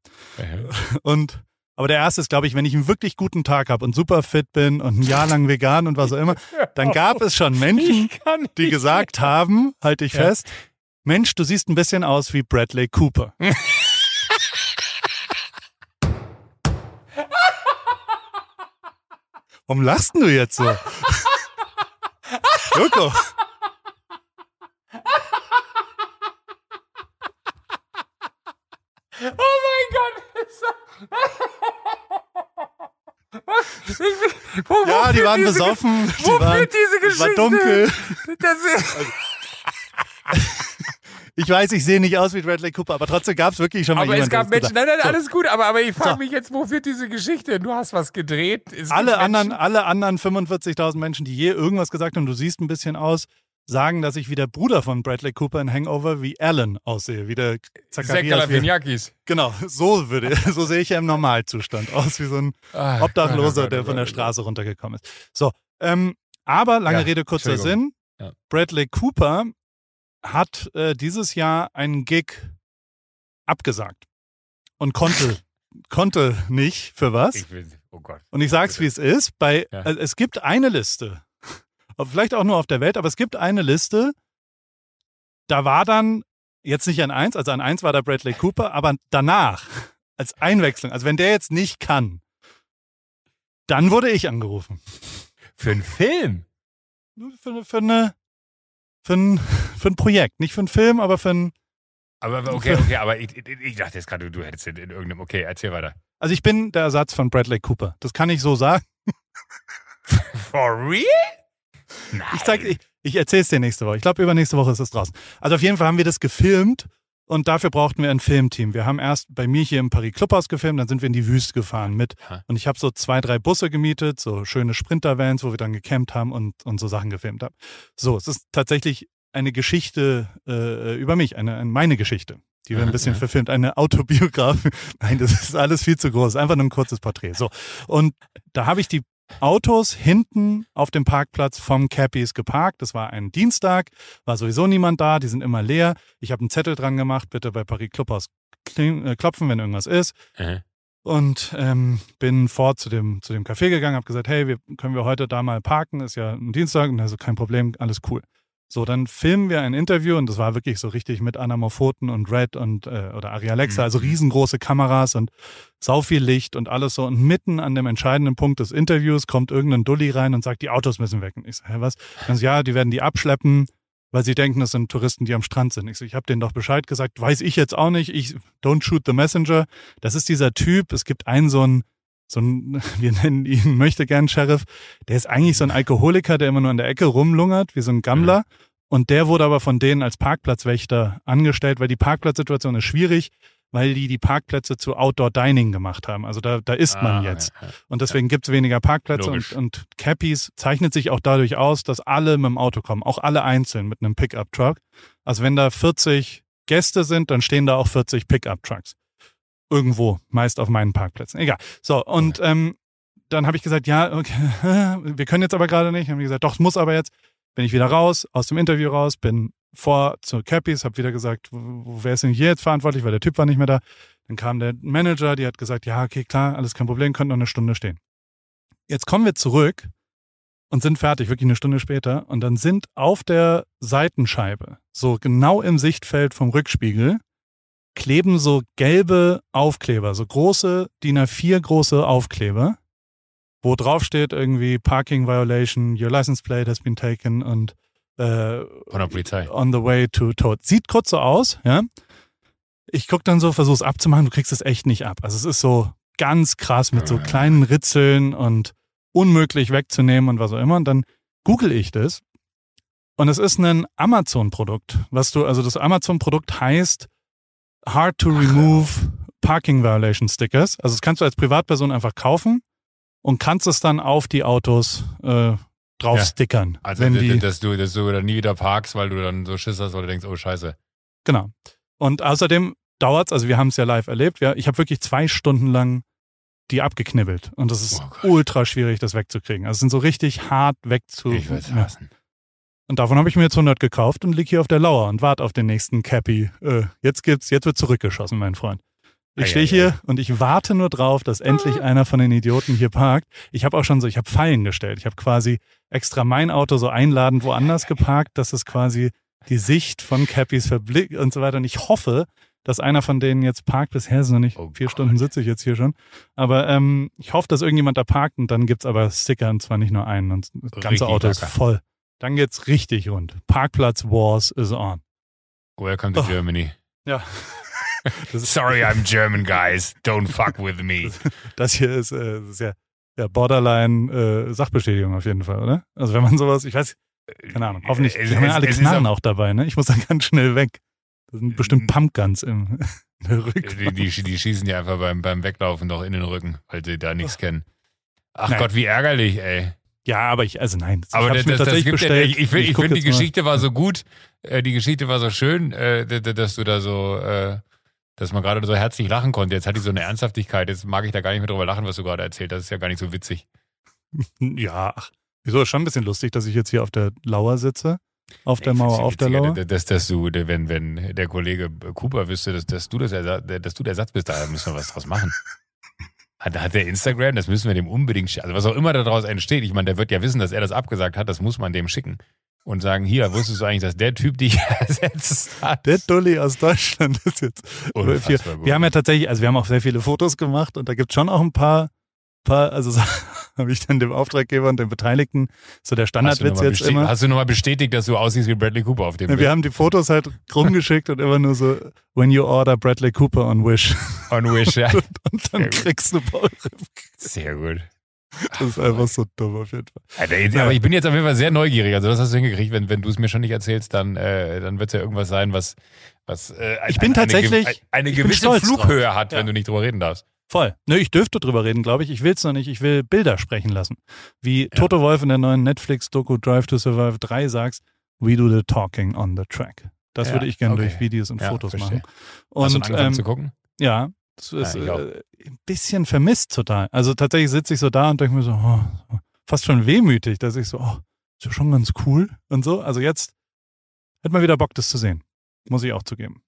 Und aber der erste ist, glaube ich, wenn ich einen wirklich guten Tag habe und super fit bin und ein Jahr lang vegan und was auch immer, dann gab es schon Menschen, die gesagt haben, halte ich
Ja.
fest, Mensch, du siehst ein bisschen aus wie Bradley Cooper. Warum lachst du jetzt so? Joko,
Oh mein Gott. Ich bin- wo,
ja, die waren
diese,
besoffen, die
Wo
waren,
führt diese
es
Geschichte?
war dunkel.
Das ist,
Ich weiß, ich sehe nicht aus wie Bradley Cooper, aber trotzdem gab es wirklich schon mal
aber es
jemanden, der
gab
das
Menschen, nein, nein,
So.
alles gut, aber, aber ich frage
So.
mich jetzt, wo führt diese Geschichte? Du hast was gedreht. Es
alle anderen, alle anderen 45.000 Menschen, die je irgendwas gesagt haben, du siehst ein bisschen aus, sagen, dass ich wie der Bruder von Bradley Cooper in Hangover wie Alan aussehe, wie der
Zach
Zacharias. Genau, so würde, so sehe ich ja im Normalzustand aus, wie so ein Obdachloser, der von der. Straße runtergekommen ist. So, ähm, aber lange
Ja,
Rede, kurzer. Sinn.
Ja.
Bradley Cooper hat äh, dieses Jahr einen Gig abgesagt und konnte, konnte nicht für was.
Ich will, oh Gott.
Und ich sag's, wie es ist. Bei,
Ja.
also es gibt eine Liste, vielleicht auch nur auf der Welt, aber es gibt eine Liste, da war dann jetzt nicht an eins, also an eins war da Bradley Cooper, aber danach, als Einwechslung, also wenn der jetzt nicht kann, dann wurde ich angerufen.
Für einen Film?
Nur Für, für, eine, für, ein, für ein Projekt, nicht für einen Film, aber für ein.
Aber okay, okay, aber ich, ich, ich dachte jetzt gerade, du hättest in, in irgendeinem. Okay, erzähl weiter.
Also ich bin der Ersatz von Bradley Cooper. Das kann ich so sagen.
For real? Nein.
Ich, zeig, ich, ich erzähl's dir nächste Woche. Ich glaube, übernächste Woche ist es draußen. Also auf jeden Fall haben wir das gefilmt und dafür brauchten wir ein Filmteam. Wir haben erst bei mir hier im Paris Clubhaus gefilmt, dann sind wir in die Wüste gefahren mit. Und ich habe so zwei, drei Busse gemietet, so schöne Sprinter-Vans, wo wir dann gecampt haben und, und so Sachen gefilmt haben. So, es ist tatsächlich eine Geschichte äh, über mich, eine, eine meine Geschichte, die wir ein bisschen
ja.
verfilmt, eine Autobiografie. Nein, das ist alles viel zu groß, einfach nur ein kurzes Porträt. So, und da habe ich die Autos hinten auf dem Parkplatz vom Cappies geparkt. Das war ein Dienstag, war sowieso niemand da, die sind immer leer. Ich habe einen Zettel dran gemacht, bitte bei Paris Clubhaus äh, klopfen, wenn irgendwas ist.
Äh,
Und ähm, bin vor zu dem, zu dem Café gegangen, habe gesagt, hey, wir, können wir heute da mal parken? Ist ja ein Dienstag und also kein Problem, alles cool. So, dann filmen wir ein Interview und das war wirklich so richtig mit Anamorphoten und Red und äh, oder Ari Alexa,
Mhm.
also riesengroße Kameras und sau viel Licht und alles so. Und mitten an dem entscheidenden Punkt des Interviews kommt irgendein Dulli rein und sagt, die Autos müssen weg. Und ich so, hä, was? Dann so, ja, die werden die abschleppen, weil sie denken, das sind Touristen, die am Strand sind. Ich so, ich habe denen doch Bescheid gesagt, weiß ich jetzt auch nicht. Ich don't shoot the messenger. Das ist dieser Typ. Es gibt einen so einen so ein, wir nennen ihn möchte gern Sheriff, der ist eigentlich so ein Alkoholiker, der immer nur an der Ecke rumlungert, wie so ein Gammler. Und der wurde aber von denen als Parkplatzwächter angestellt, weil die Parkplatzsituation ist schwierig, weil die die Parkplätze zu Outdoor Dining gemacht haben. Also da, da isst man
ah,
jetzt.
ja, ja.
Und deswegen gibt's weniger Parkplätze und, und Cappies zeichnet sich auch dadurch aus, dass alle mit dem Auto kommen, auch alle einzeln mit einem Pickup-Truck. Also wenn da 40 Gäste sind, dann stehen da auch 40 Pickup-Trucks. Irgendwo, meist auf meinen Parkplätzen. Egal. So, und ähm, dann habe ich gesagt, ja, okay, wir können jetzt aber gerade nicht. Dann haben die gesagt, doch, es muss aber jetzt. Bin ich wieder raus, aus dem Interview raus, bin vor zu Cappies, habe wieder gesagt, wo- wer ist denn hier jetzt verantwortlich, weil der Typ war nicht mehr da. Dann kam der Manager, die hat gesagt, ja, okay, klar, alles kein Problem, könnt noch eine Stunde stehen. Jetzt kommen wir zurück und sind fertig, wirklich eine Stunde später. Und dann sind auf der Seitenscheibe, so genau im Sichtfeld vom Rückspiegel, kleben so gelbe Aufkleber, so große DIN A4 große Aufkleber, wo drauf steht irgendwie Parking Violation, your license plate has been taken und äh,
Von der Polizei.
on the way to Tod. Sieht kurz so aus, ja. Ich guck dann so, versuch's abzumachen, du kriegst es echt nicht ab. Also es ist so ganz krass mit so
Ja.
kleinen Ritzeln und unmöglich wegzunehmen und was auch immer. Und dann google ich das und es ist ein Amazon-Produkt, was du, also das Amazon-Produkt heißt Hard to Remove Parking Violation Stickers. Also das kannst du als Privatperson einfach kaufen und kannst es dann auf die Autos äh, drauf
Ja.
stickern.
Also,
wenn die,
dass du, dass du dann nie wieder parkst, weil du dann so Schiss hast, weil du denkst, oh Scheiße.
Genau. Und außerdem dauert's, also wir haben es ja live erlebt, ja, ich habe wirklich zwei Stunden lang die abgeknibbelt. Und das ist
Oh
ultra schwierig, das wegzukriegen. Also es sind so richtig hart wegzu.
Ich würde
ja.
hassen.
Und davon habe ich mir jetzt 100 gekauft und lieg hier auf der Lauer und warte auf den nächsten Cappy. Äh, jetzt gibt's, jetzt wird zurückgeschossen, mein Freund. Ich stehe hier und ich warte nur drauf, dass endlich einer von den Idioten hier parkt. Ich habe auch schon so, ich habe Fallen gestellt. Ich habe quasi extra mein Auto so einladend woanders geparkt, dass es quasi die Sicht von Cappies verblickt und so weiter. Und ich hoffe, dass einer von denen jetzt parkt. Bisher ist noch nicht.
Oh
Vier
Gott.
Stunden sitze ich jetzt hier schon. Aber ähm, ich hoffe, dass irgendjemand da parkt und dann gibt's aber Sticker und zwar nicht nur einen. Und das ganze
Richtig
Auto ist voll. Dann geht's richtig rund. Parkplatz Wars is on.
Welcome to
Oh.
Germany.
Ja.
Sorry, I'm German, guys. Don't fuck with me.
das hier ist, äh, das ist ja, ja Borderline äh, Sachbestätigung auf jeden Fall, oder? Also wenn man sowas, ich weiß, keine Ahnung, hoffentlich,
Es-
die haben ja
es-
alle
es
Knarren
auch-
auch dabei, ne? Ich muss dann ganz schnell weg. Das sind bestimmt Pumpguns im in der Rückwand.
Die, die, die schießen dir einfach beim, beim Weglaufen doch in den Rücken, weil sie da nichts kennen. Ach
Nein.
Gott, wie ärgerlich, ey.
Ja, aber ich, also nein, ich
Aber das, das, das gibt ja,
bestellt.
ich, ich finde, ich
guck
find, die
jetzt mal.
Geschichte war so gut, äh, die Geschichte war so schön, äh, dass du da so, äh, dass man gerade so herzlich lachen konnte. Jetzt hat die so eine Ernsthaftigkeit, jetzt mag ich da gar nicht mehr drüber lachen, was du gerade erzählt hast. Das ist ja gar nicht so witzig.
Ja, ach, wieso ist schon ein bisschen lustig, dass ich jetzt hier auf der Lauer sitze. Auf der
Ich
Mauer, auf der Lauer.
Dass, dass du, wenn, wenn der Kollege Cooper wüsste, dass, dass, du das dass du der Ersatz bist, da müssen wir was draus machen. Hat, hat der Instagram, das müssen wir dem unbedingt schicken. Also was auch immer daraus entsteht, ich meine, der wird ja wissen, dass er das abgesagt hat, das muss man dem schicken. Und sagen, hier, wusstest du eigentlich, dass der Typ dich ersetzt hat?
Der Dulli aus Deutschland ist jetzt. Wir, haben ja tatsächlich, also wir haben auch sehr viele Fotos gemacht und da gibt es schon auch ein paar, paar also so, habe ich dann dem Auftraggeber und den Beteiligten so der Standardwitz jetzt immer.
hast du nochmal bestätigt, dass du aussiehst wie Bradley Cooper auf dem
Ja,
Bild?
wir haben die Fotos halt rumgeschickt und immer nur so, when you order Bradley Cooper on Wish.
On Wish, ja.
Und dann
Sehr gut.
kriegst du Paul Ripke.
Sehr gut.
Das ist einfach so dumm auf jeden Fall.
Ja, aber ich bin jetzt auf jeden Fall sehr neugierig. Also das hast du hingekriegt. Wenn, wenn du es mir schon nicht erzählst, dann, äh, dann wird es ja irgendwas sein, was, was
äh, ich bin tatsächlich
eine, eine gewisse Flughöhe drauf. hat, ja. wenn du nicht drüber reden darfst.
Voll. Nö, ich dürfte drüber reden, glaube ich. Ich will es noch nicht. Ich will Bilder sprechen lassen. Wie ja. Toto Wolf in der neuen Netflix-Doku Drive to Survive 3 sagst, we do the talking on the track. Das ja, würde ich gerne okay. durch Videos und Fotos verstehe. machen.
Und, Hast du angefangen ähm, zu gucken?
Ja, das ist äh, ein bisschen vermisst total. Also tatsächlich sitze ich so da und denke mir so, oh, fast schon wehmütig, dass ich so, oh, ist ja schon ganz cool und so. Also jetzt hätte man wieder Bock, das zu sehen. Muss ich auch zugeben.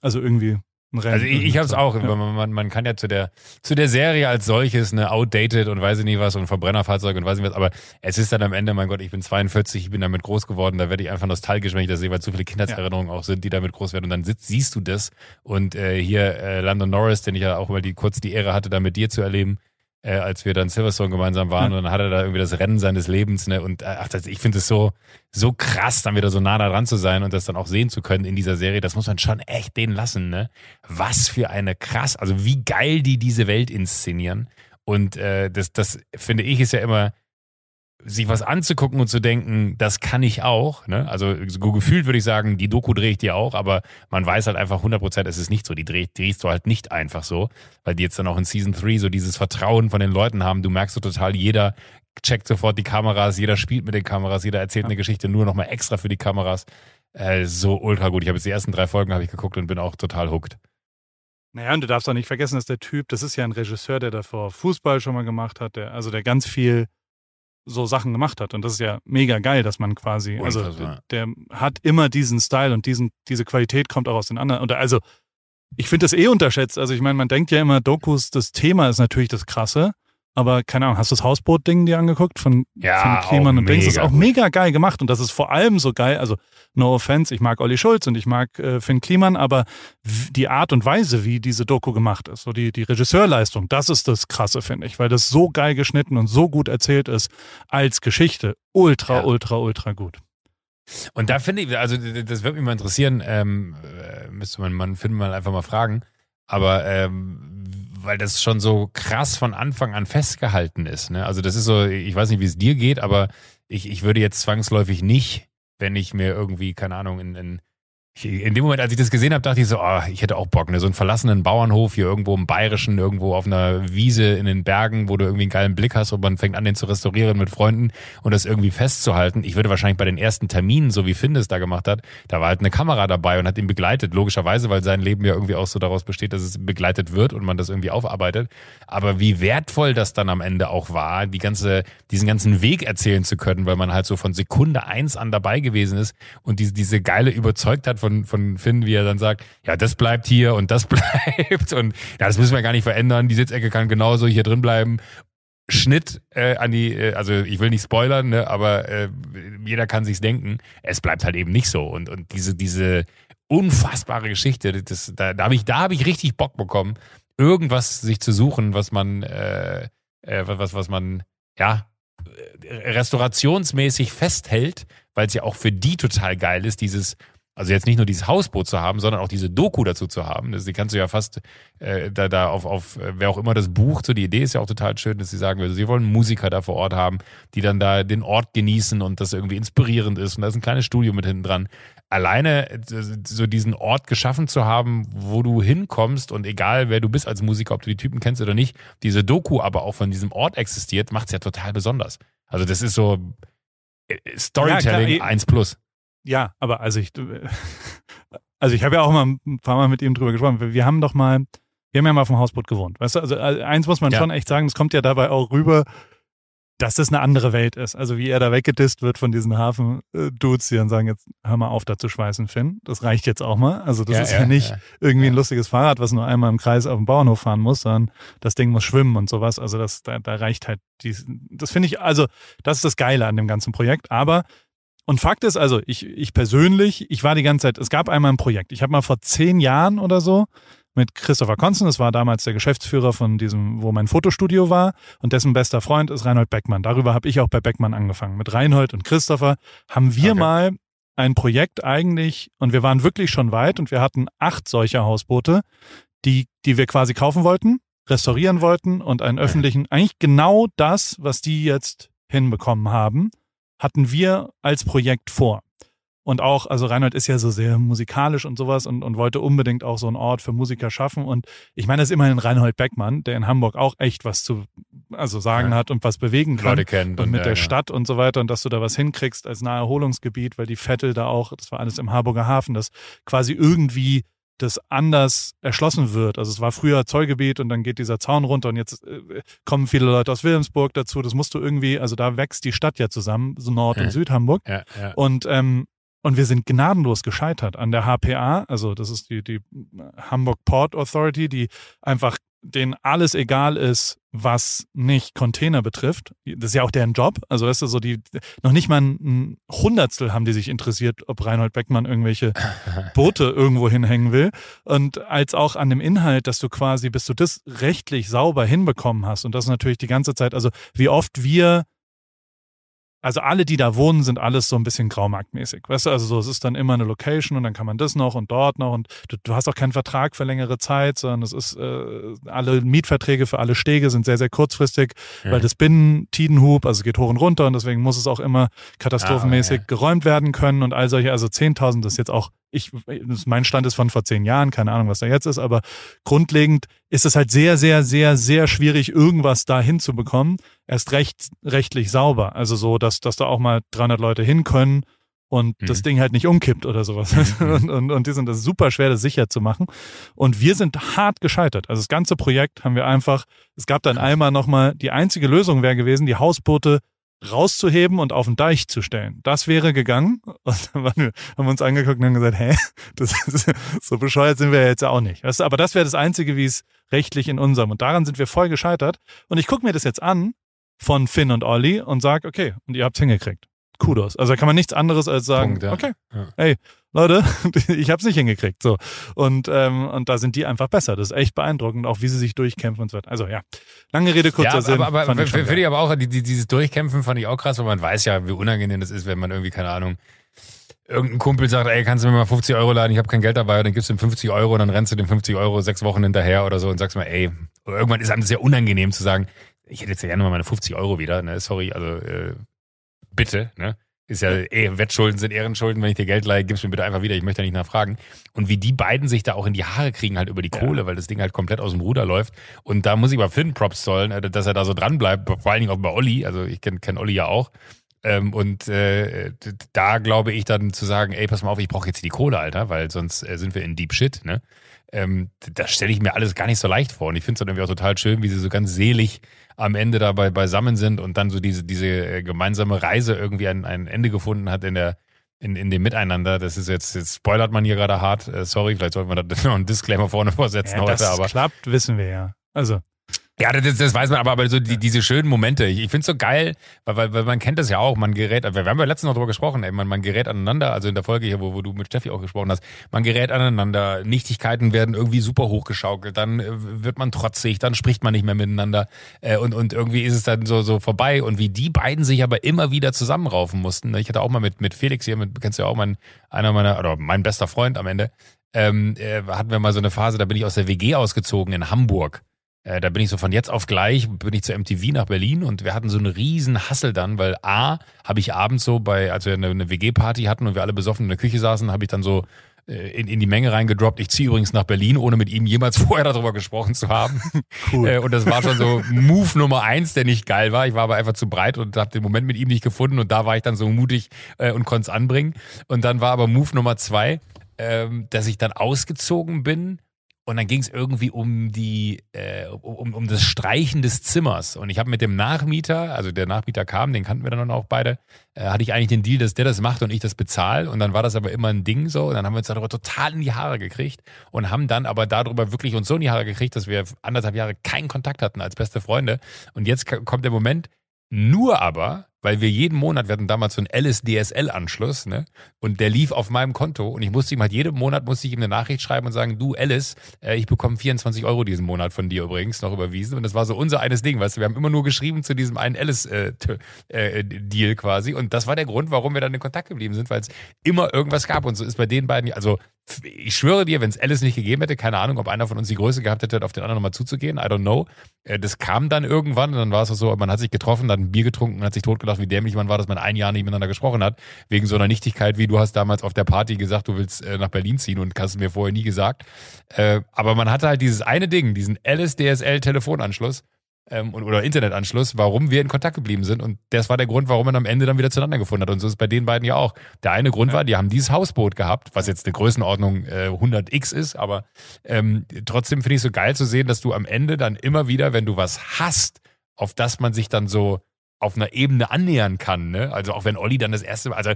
Also irgendwie
Rennen also ich, ich habe es auch. Ja. Man, man, kann ja zu der, zu der Serie als solches eine outdated und weiß ich nicht was und Verbrennerfahrzeug und weiß ich nicht was, aber es ist dann am Ende, mein Gott, ich bin 42, ich bin damit groß geworden, da werde ich einfach nostalgisch, wenn ich das sehe, weil zu viele Kindheitserinnerungen ja. auch sind, die damit groß werden und dann sitzt, siehst du das und äh, hier äh, Landon Norris, den ich ja auch mal die kurz die Ehre hatte, da mit dir zu erleben, äh, als wir dann Silverstone gemeinsam waren ja. und dann hat er da irgendwie das Rennen seines Lebens, ne? Und äh, ach, das, ich finde es so, so krass, dann wieder so nah da dran zu sein und das dann auch sehen zu können in dieser Serie. Das muss man schon echt denen lassen, ne? Was für eine krass, also wie geil die diese Welt inszenieren. Und äh, das, das finde ich ist ja immer sich was anzugucken und zu denken, das kann ich auch. Ne? Also so gefühlt würde ich sagen, die Doku drehe ich dir auch, aber man weiß halt einfach 100 Prozent, es ist nicht so. Die dreh, drehst du halt nicht einfach so, weil die jetzt dann auch in Season 3 so dieses Vertrauen von den Leuten haben. Du merkst so total, jeder checkt sofort die Kameras, jeder spielt mit den Kameras, jeder erzählt eine Geschichte nur nochmal extra für die Kameras. Äh, so ultra gut. Ich habe jetzt die ersten drei Folgen habe ich geguckt und bin auch total hooked.
Naja, und du darfst auch nicht vergessen, dass der Typ, das ist ja ein Regisseur, der davor Fußball schon mal gemacht hat, der, also der ganz viel so Sachen gemacht hat. Und das ist ja mega geil, dass man quasi, also der, der hat immer diesen Style und diesen, diese Qualität kommt auch aus den anderen. Und also, ich finde das eh unterschätzt. Also ich meine, man denkt ja immer, Dokus, das Thema ist natürlich das Krasse. Aber keine Ahnung, hast du das Hausboot-Ding dir angeguckt von,
ja,
von Kliman und denkst, das ist auch mega geil gemacht und das ist vor allem so geil. Also, no offense, ich mag Olli Schulz und ich mag äh, Finn Kliman, aber die Art und Weise, wie diese Doku gemacht ist, so die, die Regisseurleistung, das ist das Krasse, finde ich, weil das so geil geschnitten und so gut erzählt ist als Geschichte. Ultra, ja. ultra, ultra gut.
Und da finde ich, also das würde mich mal interessieren, ähm, äh, müsste man, man finden mal einfach mal fragen, aber ähm, weil das schon so krass von Anfang an festgehalten ist. Ne? Also das ist so, ich weiß nicht, wie es dir geht, aber ich, ich würde jetzt zwangsläufig nicht, wenn ich mir irgendwie, keine Ahnung, in, in in dem Moment, als ich das gesehen habe, dachte ich so, oh, ich hätte auch Bock, ne? so einen verlassenen Bauernhof hier irgendwo im Bayerischen, irgendwo auf einer Wiese in den Bergen, wo du irgendwie einen geilen Blick hast und man fängt an, den zu restaurieren mit Freunden und das irgendwie festzuhalten. Ich würde wahrscheinlich bei den ersten Terminen, so wie Finn es da gemacht hat, da war halt eine Kamera dabei und hat ihn begleitet, logischerweise, weil sein Leben ja irgendwie auch so daraus besteht, dass es begleitet wird und man das irgendwie aufarbeitet. Aber wie wertvoll das dann am Ende auch war, die ganze, diesen ganzen Weg erzählen zu können, weil man halt so von Sekunde eins an dabei gewesen ist und diese, diese geile Überzeugtheit von von, von Finn, wie er dann sagt, ja, das bleibt hier und das bleibt und ja, das müssen wir gar nicht verändern. Die Sitzecke kann genauso hier drin bleiben. Schnitt äh, an die, äh, also ich will nicht spoilern, ne, aber äh, jeder kann sich's denken. Es bleibt halt eben nicht so und und diese diese unfassbare Geschichte, das, da, da habe ich da habe ich richtig Bock bekommen, irgendwas sich zu suchen, was man äh, äh, was was man ja restaurationsmäßig festhält, weil es ja auch für die total geil ist, dieses also jetzt nicht nur dieses Hausboot zu haben, sondern auch diese Doku dazu zu haben. Das, die kannst du ja fast äh, da, da auf, auf, äh, wer auch immer das bucht, so die Idee ist ja auch total schön, dass sie sagen, also sie wollen Musiker da vor Ort haben, die dann da den Ort genießen und das irgendwie inspirierend ist. Und da ist ein kleines Studio mit hinten dran. Alleine äh, so diesen Ort geschaffen zu haben, wo du hinkommst und egal wer du bist als Musiker, ob du die Typen kennst oder nicht, diese Doku aber auch von diesem Ort existiert, macht es ja total besonders. Also das ist so äh, Storytelling ja, klar, 1 plus.
Ja, aber also ich, also ich habe ja auch mal ein paar Mal mit ihm drüber gesprochen. Wir haben doch mal, wir haben ja mal auf dem Hausboot gewohnt. Weißt du, also äh, eins muss man ja. schon echt sagen, es kommt ja dabei auch rüber, dass das eine andere Welt ist. Also wie er da weggedisst wird von diesen Hafen-Dudes, die dann sagen, jetzt hör mal auf, da zu schweißen, Finn. Das reicht jetzt auch mal. Also das ja, ist ja, ja nicht irgendwie ein lustiges Fahrrad, was nur einmal im Kreis auf dem Bauernhof fahren muss, sondern das Ding muss schwimmen und sowas. Also das, da, da reicht halt die, das finde ich, also das ist das Geile an dem ganzen Projekt. Aber und Fakt ist also, ich, ich persönlich, ich war die ganze Zeit, es gab einmal ein Projekt. Ich habe mal vor zehn Jahren oder so mit Christopher Konzen, das war damals der Geschäftsführer von diesem, wo mein Fotostudio war, und dessen bester Freund ist Reinhold Beckmann. Darüber habe ich auch bei Beckmann angefangen. Mit Reinhold und Christopher haben wir okay. mal ein Projekt eigentlich, und wir waren wirklich schon weit und wir hatten acht solcher Hausboote, die, die wir quasi kaufen wollten restaurieren wollten und einen öffentlichen, eigentlich genau das, was die jetzt hinbekommen haben, hatten wir als Projekt vor. Und auch, also Reinhold ist ja so sehr musikalisch und sowas und, und wollte unbedingt auch so einen Ort für Musiker schaffen. Und ich meine, das ist immerhin Reinhold Beckmann, der in Hamburg auch echt was zu also sagen ja. hat und was bewegen kann.
Leute kennt.
Und, mit
ja,
der
ja.
Stadt und so weiter und dass du da was hinkriegst als Naherholungsgebiet, weil die Vettel da auch, das war alles im Harburger Hafen, das quasi irgendwie das anders erschlossen wird. Also es war früher Zollgebiet und dann geht dieser Zaun runter und jetzt äh, kommen viele Leute aus Wilhelmsburg dazu. Das musst du irgendwie, also da wächst die Stadt ja zusammen, so Nord- und Südhamburg.
Ja, ja.
Und ähm, und wir sind gnadenlos gescheitert an der HPA, also das ist die, die Hamburg Port Authority, die einfach denen alles egal ist, was nicht Container betrifft. Das ist ja auch deren Job. Also weißt du, so die, noch nicht mal ein Hundertstel haben die sich interessiert, ob Reinhold Beckmann irgendwelche Boote irgendwo hinhängen will. Und als auch an dem Inhalt, dass du quasi, bis du das rechtlich sauber hinbekommen hast und das natürlich die ganze Zeit, also wie oft wir also alle, die da wohnen, sind alles so ein bisschen graumarktmäßig. Weißt du, also so, es ist dann immer eine Location und dann kann man das noch und dort noch und du, du hast auch keinen Vertrag für längere Zeit, sondern es ist, äh, alle Mietverträge für alle Stege sind sehr, sehr kurzfristig,
Ja.
weil das Binnen-Tidenhub, also es geht hoch und runter und deswegen muss es auch immer katastrophenmäßig
Ah, ja.
geräumt werden können und all solche, also 10.000 ist jetzt auch, ich, mein Stand ist von vor zehn Jahren, keine Ahnung, was da jetzt ist, aber grundlegend ist es halt sehr, sehr, sehr, sehr schwierig, irgendwas da hinzubekommen. Erst recht, rechtlich sauber. Also so, dass, dass da auch mal 300 Leute hin können und
Mhm.
das Ding halt nicht umkippt oder sowas.
Mhm.
Und, und, und die sind das super schwer, das sicher zu machen. Und wir sind hart gescheitert. Also das ganze Projekt haben wir einfach, es gab dann einmal nochmal, die einzige Lösung wäre gewesen, die Hausboote rauszuheben und auf den Deich zu stellen. Das wäre gegangen. Und dann wir, haben wir uns angeguckt und haben gesagt, hä, das ist, so bescheuert sind wir ja jetzt auch nicht. Weißt du, aber das wäre das Einzige, wie es rechtlich in unserem. Und daran sind wir voll gescheitert. Und ich gucke mir das jetzt an von Finn und Olli und sag, okay, und ihr habt's hingekriegt. Kudos. Also da kann man nichts anderes als sagen,
Punkt, ja.
okay,
Ja.
hey, Leute, ich hab's nicht hingekriegt. So. Und, ähm, und da sind die einfach besser. Das ist echt beeindruckend, auch wie sie sich durchkämpfen und so weiter. Also ja, lange Rede, kurzer
ja,
Sinn.
aber, aber
fand ich
finde
geil.
ich aber auch, die, die, dieses Durchkämpfen fand ich auch krass, weil man weiß ja, wie unangenehm das ist, wenn man irgendwie, keine Ahnung, irgendein Kumpel sagt, ey, kannst du mir mal 50 Euro laden, ich habe kein Geld dabei, und dann gibst du ihm 50 Euro und dann rennst du dem 50 Euro sechs Wochen hinterher oder so und sagst mal, ey, irgendwann ist einem sehr unangenehm zu sagen, ich hätte jetzt ja gerne mal meine 50 Euro wieder, ne, sorry, also äh, bitte, ne. Ist ja eh, Wettschulden sind Ehrenschulden, wenn ich dir Geld leihe, gib's mir bitte einfach wieder, ich möchte ja nicht nachfragen. Und wie die beiden sich da auch in die Haare kriegen, halt über die
Ja.
Kohle, weil das Ding halt komplett aus dem Ruder läuft. Und da muss ich bei Finn Props zollen, äh, dass er da so dran bleibt, vor allen Dingen auch bei Olli, also ich kenne kenn Olli ja auch. Ähm, und äh, da glaube ich dann zu sagen, ey, pass mal auf, ich brauche jetzt die Kohle, Alter, weil sonst äh, sind wir in Deep Shit, ne? Ähm, das stelle ich mir alles gar nicht so leicht vor. Und ich finde es dann irgendwie auch total schön, wie sie so ganz selig am Ende dabei beisammen sind und dann so diese, diese äh, gemeinsame Reise irgendwie ein, ein Ende gefunden hat in der in, in dem Miteinander. Das ist jetzt, jetzt spoilert man hier gerade hart. Äh, sorry, vielleicht sollten wir da noch einen Disclaimer vorne vorsetzen
ja,
heute, aber.
klappt, wissen wir ja. Also,
Ja, das, das weiß man, aber, aber so die, diese schönen Momente. Ich, ich finde es so geil, weil, weil, weil man kennt das ja auch. Man gerät, wir haben ja letztens noch drüber gesprochen, ey, man, man gerät aneinander, also in der Folge hier, wo, wo du mit Steffi auch gesprochen hast, man gerät aneinander, Nichtigkeiten werden irgendwie super hochgeschaukelt, dann äh, wird man trotzig, dann spricht man nicht mehr miteinander äh, und, und irgendwie ist es dann so, so vorbei. Und wie die beiden sich aber immer wieder zusammenraufen mussten. ne? Ich hatte auch mal mit, mit Felix hier, mit, kennst du ja auch, mein, einer meiner, oder mein bester Freund am Ende, ähm, äh, hatten wir mal so eine Phase, da bin ich aus der WG ausgezogen in Hamburg. Äh, da bin ich so von jetzt auf gleich, bin ich zur MTV nach Berlin und wir hatten so einen riesen Hassel dann, weil A, habe ich abends so bei, als wir eine, eine WG-Party hatten und wir alle besoffen in der Küche saßen, habe ich dann so äh, in, in die Menge reingedroppt, ich ziehe übrigens nach Berlin, ohne mit ihm jemals vorher darüber gesprochen zu haben.
cool.
Äh, und das war schon so Move Nummer eins, der nicht geil war. Ich war aber einfach zu breit und habe den Moment mit ihm nicht gefunden und da war ich dann so mutig und konnte es anbringen. Und dann war aber Move Nummer zwei, ähm, dass ich dann ausgezogen bin und dann ging es irgendwie um die äh, um, um das Streichen des Zimmers. Und ich habe mit dem Nachmieter, also der Nachmieter kam, den kannten wir dann auch beide, äh, hatte ich eigentlich den Deal, dass der das macht und ich das bezahle. Und dann war das aber immer ein Ding so. Und dann haben wir uns darüber total in die Haare gekriegt und haben dann aber darüber wirklich uns so in die Haare gekriegt, dass wir anderthalb Jahre keinen Kontakt hatten als beste Freunde. Und jetzt kommt der Moment, nur aber, weil wir jeden Monat, wir hatten damals so einen Alice-DSL-Anschluss, ne? Und der lief auf meinem Konto und ich musste ihm halt jeden Monat musste ich ihm eine Nachricht schreiben und sagen, du Alice, äh, ich bekomme 24 Euro diesen Monat von dir übrigens noch überwiesen. Und das war so unser eines Ding, weißt du, wir haben immer nur geschrieben zu diesem einen Alice-Deal äh, äh, quasi. Und das war der Grund, warum wir dann in Kontakt geblieben sind, weil es immer irgendwas gab. Und so ist bei den beiden, also ich schwöre dir, wenn es Alice nicht gegeben hätte, keine Ahnung, ob einer von uns die Größe gehabt hätte, auf den anderen nochmal zuzugehen, I don't know. Das kam dann irgendwann und dann war es so, man hat sich getroffen, dann ein Bier getrunken und hat sich totgelacht, wie dämlich man war, dass man ein Jahr nicht miteinander gesprochen hat, wegen so einer Nichtigkeit, wie du hast damals auf der Party gesagt, du willst äh, nach Berlin ziehen und hast es mir vorher nie gesagt. Äh, aber man hatte halt dieses eine Ding, diesen Alice DSL Telefonanschluss ähm, oder Internetanschluss, warum wir in Kontakt geblieben sind. Und das war der Grund, warum man am Ende dann wieder zueinander gefunden hat. Und so ist es bei den beiden ja auch. Der eine Grund war, die haben dieses Hausboot gehabt, was jetzt eine Größenordnung äh, 100x ist, aber ähm, trotzdem finde ich es so geil zu sehen, dass du am Ende dann immer wieder, wenn du was hast, auf das man sich dann so auf einer Ebene annähern kann. Ne? Also auch wenn Olli dann das erste Mal, also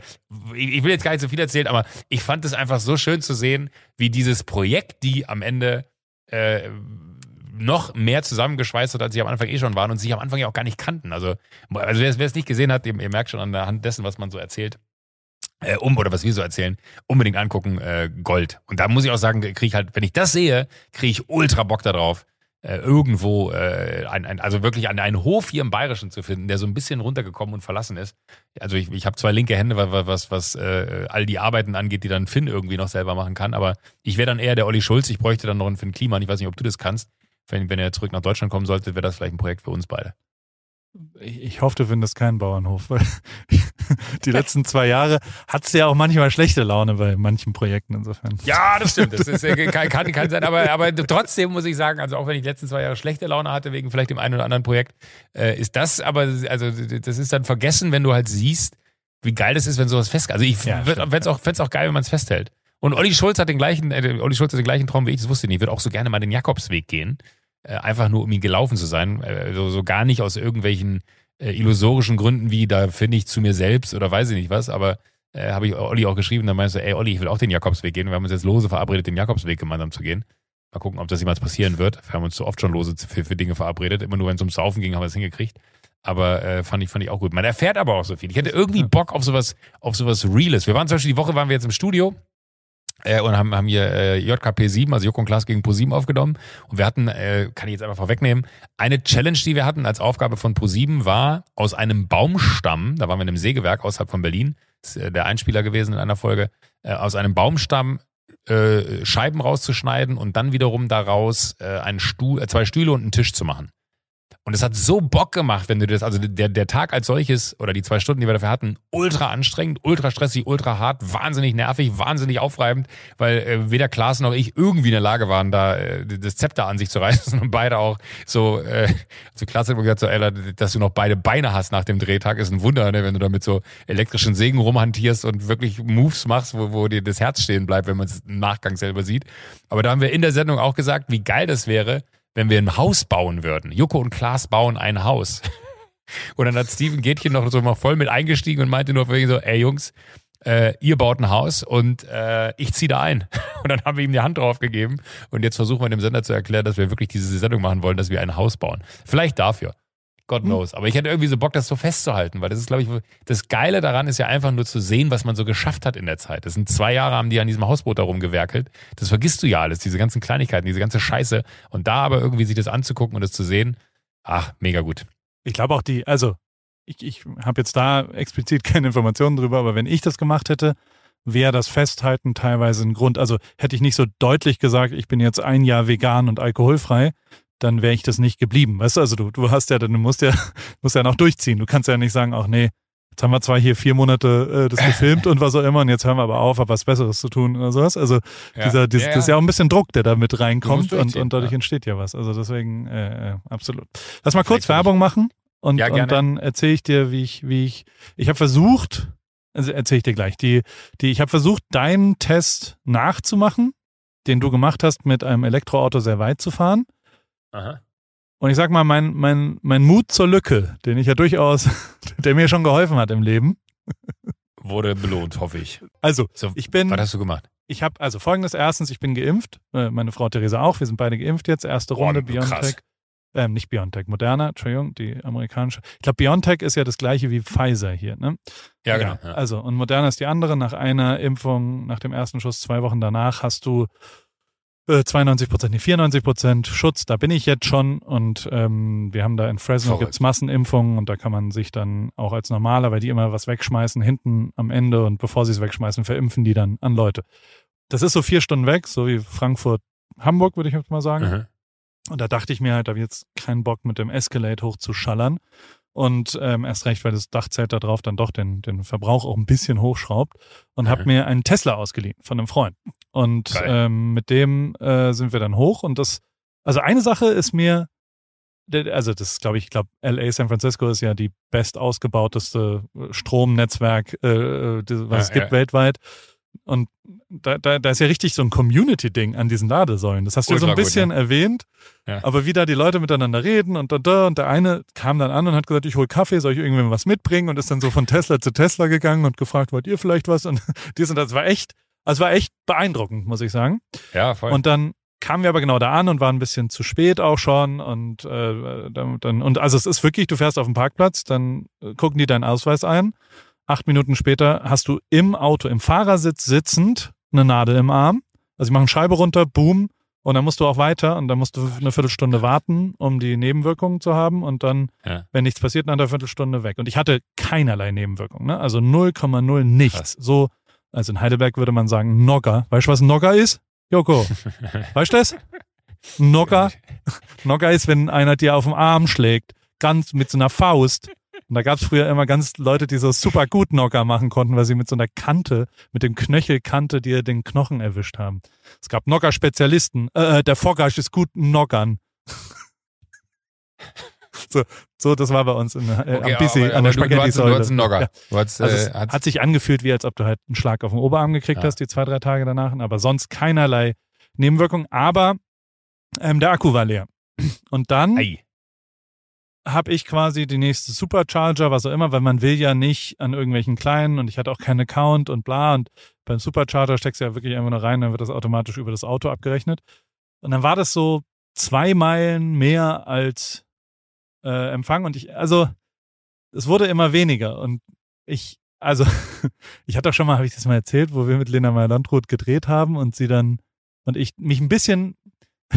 ich will jetzt gar nicht so viel erzählen, aber ich fand es einfach so schön zu sehen, wie dieses Projekt, die am Ende äh, noch mehr zusammengeschweißt hat, als sie am Anfang eh schon waren und sich am Anfang ja auch gar nicht kannten. Also, also wer es nicht gesehen hat, ihr, ihr, merkt schon an der Hand dessen, was man so erzählt, äh, um oder was wir so erzählen, unbedingt angucken, äh, Gold. Und da muss ich auch sagen, kriege ich halt, wenn ich das sehe, kriege ich ultra Bock darauf, äh, irgendwo, äh, ein, ein, also wirklich an einen Hof hier im Bayerischen zu finden, der so ein bisschen runtergekommen und verlassen ist. Also ich, ich habe zwei linke Hände, was, was, was äh, all die Arbeiten angeht, die dann Finn irgendwie noch selber machen kann, aber ich wäre dann eher der Olli Schulz, ich bräuchte dann noch einen Finn Kliman, ich weiß nicht, ob du das kannst wenn, wenn er zurück nach Deutschland kommen sollte, wäre das vielleicht ein Projekt für uns beide.
Ich, ich hoffe, du findest keinen Bauernhof, weil die letzten zwei Jahre hat es ja auch manchmal schlechte Laune bei manchen Projekten insofern.
Ja, das stimmt. Das ist, kann, kann, kann sein, aber, aber trotzdem muss ich sagen, also auch wenn ich die letzten zwei Jahre schlechte Laune hatte, wegen vielleicht dem einen oder anderen Projekt, äh, ist das aber, also das ist dann vergessen, wenn du halt siehst, wie geil das ist, wenn sowas festgeht. Also ich ja, fände es auch, auch geil, wenn man es festhält. Und Olli Schulz hat den gleichen, äh, Olli Schulz hat den gleichen Traum wie ich, das wusste ich nicht, wird auch so gerne mal den Jakobsweg gehen. Äh, einfach nur, um ihn gelaufen zu sein. Äh, so, so gar nicht aus irgendwelchen äh, illusorischen Gründen wie, da finde ich zu mir selbst oder weiß ich nicht was, aber äh, habe ich Olli auch geschrieben, dann meinst du, ey Olli, ich will auch den Jakobsweg gehen. Wir haben uns jetzt lose verabredet, den Jakobsweg gemeinsam zu gehen. Mal gucken, ob das jemals passieren wird. Wir haben uns so oft schon lose für, für Dinge verabredet. Immer nur, wenn es ums Saufen ging, haben wir es hingekriegt. Aber äh, fand ich fand ich auch gut. Man erfährt aber auch so viel. Ich hätte irgendwie Bock auf sowas auf sowas Reales. Wir waren zum Beispiel die Woche waren wir jetzt im Studio äh, und haben, haben hier äh, JKP 7, also Joko und Klaas gegen Pro7 aufgenommen. Und wir hatten, äh, kann ich jetzt einfach vorwegnehmen, eine Challenge, die wir hatten als Aufgabe von Pro7 war, aus einem Baumstamm, da waren wir in einem Sägewerk außerhalb von Berlin, ist äh, der Einspieler gewesen in einer Folge, äh, aus einem Baumstamm äh, Scheiben rauszuschneiden und dann wiederum daraus äh, einen Stuhl, äh, zwei Stühle und einen Tisch zu machen. Und es hat so Bock gemacht, wenn du das, also der, der Tag als solches oder die zwei Stunden, die wir dafür hatten, ultra anstrengend, ultra stressig, ultra hart, wahnsinnig nervig, wahnsinnig aufreibend, weil äh, weder Klaas noch ich irgendwie in der Lage waren, da äh, das Zepter an sich zu reißen und beide auch so, äh, also Klaas hat gesagt, so, ey, dass du noch beide Beine hast nach dem Drehtag, ist ein Wunder, ne, wenn du da mit so elektrischen Sägen rumhantierst und wirklich Moves machst, wo, wo dir das Herz stehen bleibt, wenn man es im Nachgang selber sieht. Aber da haben wir in der Sendung auch gesagt, wie geil das wäre, wenn wir ein Haus bauen würden. Joko und Klaas bauen ein Haus. Und dann hat Steven Gätchen noch so mal voll mit eingestiegen und meinte nur so, ey Jungs, äh, ihr baut ein Haus und äh, ich ziehe da ein. Und dann haben wir ihm die Hand drauf gegeben und jetzt versuchen wir dem Sender zu erklären, dass wir wirklich diese Sendung machen wollen, dass wir ein Haus bauen. Vielleicht dafür. God knows. Aber ich hätte irgendwie so Bock, das so festzuhalten, weil das ist, glaube ich, das Geile daran ist ja einfach nur zu sehen, was man so geschafft hat in der Zeit. Das sind zwei Jahre, haben die an diesem Hausboot darum gewerkelt. Das vergisst du ja alles, diese ganzen Kleinigkeiten, diese ganze Scheiße. Und da aber irgendwie sich das anzugucken und das zu sehen, ach, mega gut.
Ich glaube auch die, also ich, ich habe jetzt da explizit keine Informationen drüber, aber wenn ich das gemacht hätte, wäre das Festhalten teilweise ein Grund. Also hätte ich nicht so deutlich gesagt, ich bin jetzt ein Jahr vegan und alkoholfrei, dann wäre ich das nicht geblieben. Weißt du, also du, du hast ja, du musst ja, musst ja noch durchziehen. Du kannst ja nicht sagen, ach nee, jetzt haben wir zwar hier vier Monate äh, das gefilmt und was auch immer und jetzt hören wir aber auf, aber was Besseres zu tun oder sowas. Also ja. dieser, dieser ja, das ist ja auch ein bisschen Druck, der da mit reinkommt und, und dadurch entsteht ja was. Also deswegen, äh, äh absolut. Lass mal kurz Werbung machen und, und dann erzähle ich dir, wie ich, wie ich, ich habe versucht, also erzähle ich dir gleich, die, die, ich habe versucht, deinen Test nachzumachen, den du gemacht hast, mit einem Elektroauto sehr weit zu fahren. Aha. Und ich sag mal, mein, mein, mein Mut zur Lücke, den ich ja durchaus, der mir schon geholfen hat im Leben.
Wurde belohnt, hoffe ich.
Also, so, ich bin.
Was hast du gemacht?
Ich habe, also folgendes: erstens, ich bin geimpft. Äh, meine Frau Theresa auch. Wir sind beide geimpft jetzt. Erste Runde, oh, BioNTech. ähm, nicht BioNTech, Moderna, Entschuldigung, die amerikanische. Ich glaube, BioNTech ist ja das gleiche wie Pfizer hier, ne?
Ja, genau. Ja.
Also, und Moderna ist die andere. Nach einer Impfung, nach dem ersten Schuss, zwei Wochen danach, hast du äh, 92 Prozent, nee, 94 Prozent Schutz. Da bin ich jetzt schon und ähm, wir haben da in Fresno gibt's Massenimpfungen und da kann man sich dann auch als normaler, weil die immer was wegschmeißen, hinten am Ende und bevor sie es wegschmeißen, verimpfen die dann an Leute. Das ist so vier Stunden weg, so wie Frankfurt, Hamburg, würde ich jetzt mal sagen. Mhm. Und da dachte ich mir halt, da habe ich jetzt keinen Bock mit dem Escalade hochzuschallern. Und ähm, erst recht, weil das Dachzelt da drauf dann doch den, den Verbrauch auch ein bisschen hochschraubt. Und mhm. habe mir einen Tesla ausgeliehen von einem Freund. Und ähm, mit dem äh, sind wir dann hoch. Und das, also eine Sache ist mir, also das glaube ich, ich glaube, LA San Francisco ist ja die best ausgebauteste Stromnetzwerk, äh, äh was ja, es gibt ja. weltweit. Und da, da, da ist ja richtig so ein Community-Ding an diesen Ladesäulen. Das hast du ja so ein bisschen gut, ja. erwähnt. Ja. Aber wie da die Leute miteinander reden und da, da und der eine kam dann an und hat gesagt, ich hol Kaffee, soll ich irgendwem was mitbringen? Und ist dann so von Tesla zu Tesla gegangen und gefragt, wollt ihr vielleicht was? Und dies und das war echt, also war echt beeindruckend, muss ich sagen.
Ja, voll.
Und dann kamen wir aber genau da an und waren ein bisschen zu spät auch schon und äh, dann und also es ist wirklich, du fährst auf dem Parkplatz, dann äh, gucken die deinen Ausweis ein Acht Minuten später hast du im Auto, im Fahrersitz sitzend, eine Nadel im Arm. Also sie machen Scheibe runter, boom, und dann musst du auch weiter und dann musst du eine Viertelstunde warten, um die Nebenwirkungen zu haben und dann, ja. wenn nichts passiert, nach einer Viertelstunde weg. Und ich hatte keinerlei Nebenwirkungen, ne? also 0,0 nichts. Krass. So, also in Heidelberg würde man sagen Nogger. Weißt du, was Nogger ist? Joko, weißt du das? Nogger? Nogger ist, wenn einer dir auf den Arm schlägt, ganz mit so einer Faust. Und da gab es früher immer ganz Leute, die so super gut Knocker machen konnten, weil sie mit so einer Kante, mit dem Knöchelkante dir den Knochen erwischt haben. Es gab Knocker-Spezialisten. Äh, äh der Foggasch ist gut Knockern. so, so, das war bei uns in, äh, okay, am Busy, an der Spaghetti-Säule. Du, du, ja. also äh, hat sich angefühlt, wie als ob du halt einen Schlag auf den Oberarm gekriegt ja. hast, die zwei, drei Tage danach, aber sonst keinerlei Nebenwirkung. Aber ähm, der Akku war leer. Und dann Ei habe ich quasi die nächste Supercharger, was auch immer, weil man will ja nicht an irgendwelchen kleinen und ich hatte auch keinen Account und bla. Und beim Supercharger steckst du ja wirklich einfach nur rein, dann wird das automatisch über das Auto abgerechnet. Und dann war das so zwei Meilen mehr als äh, Empfang. Und ich, also es wurde immer weniger. Und ich, also ich hatte auch schon mal, habe ich das mal erzählt, wo wir mit Lena Meyer-Landrut gedreht haben und sie dann und ich mich ein bisschen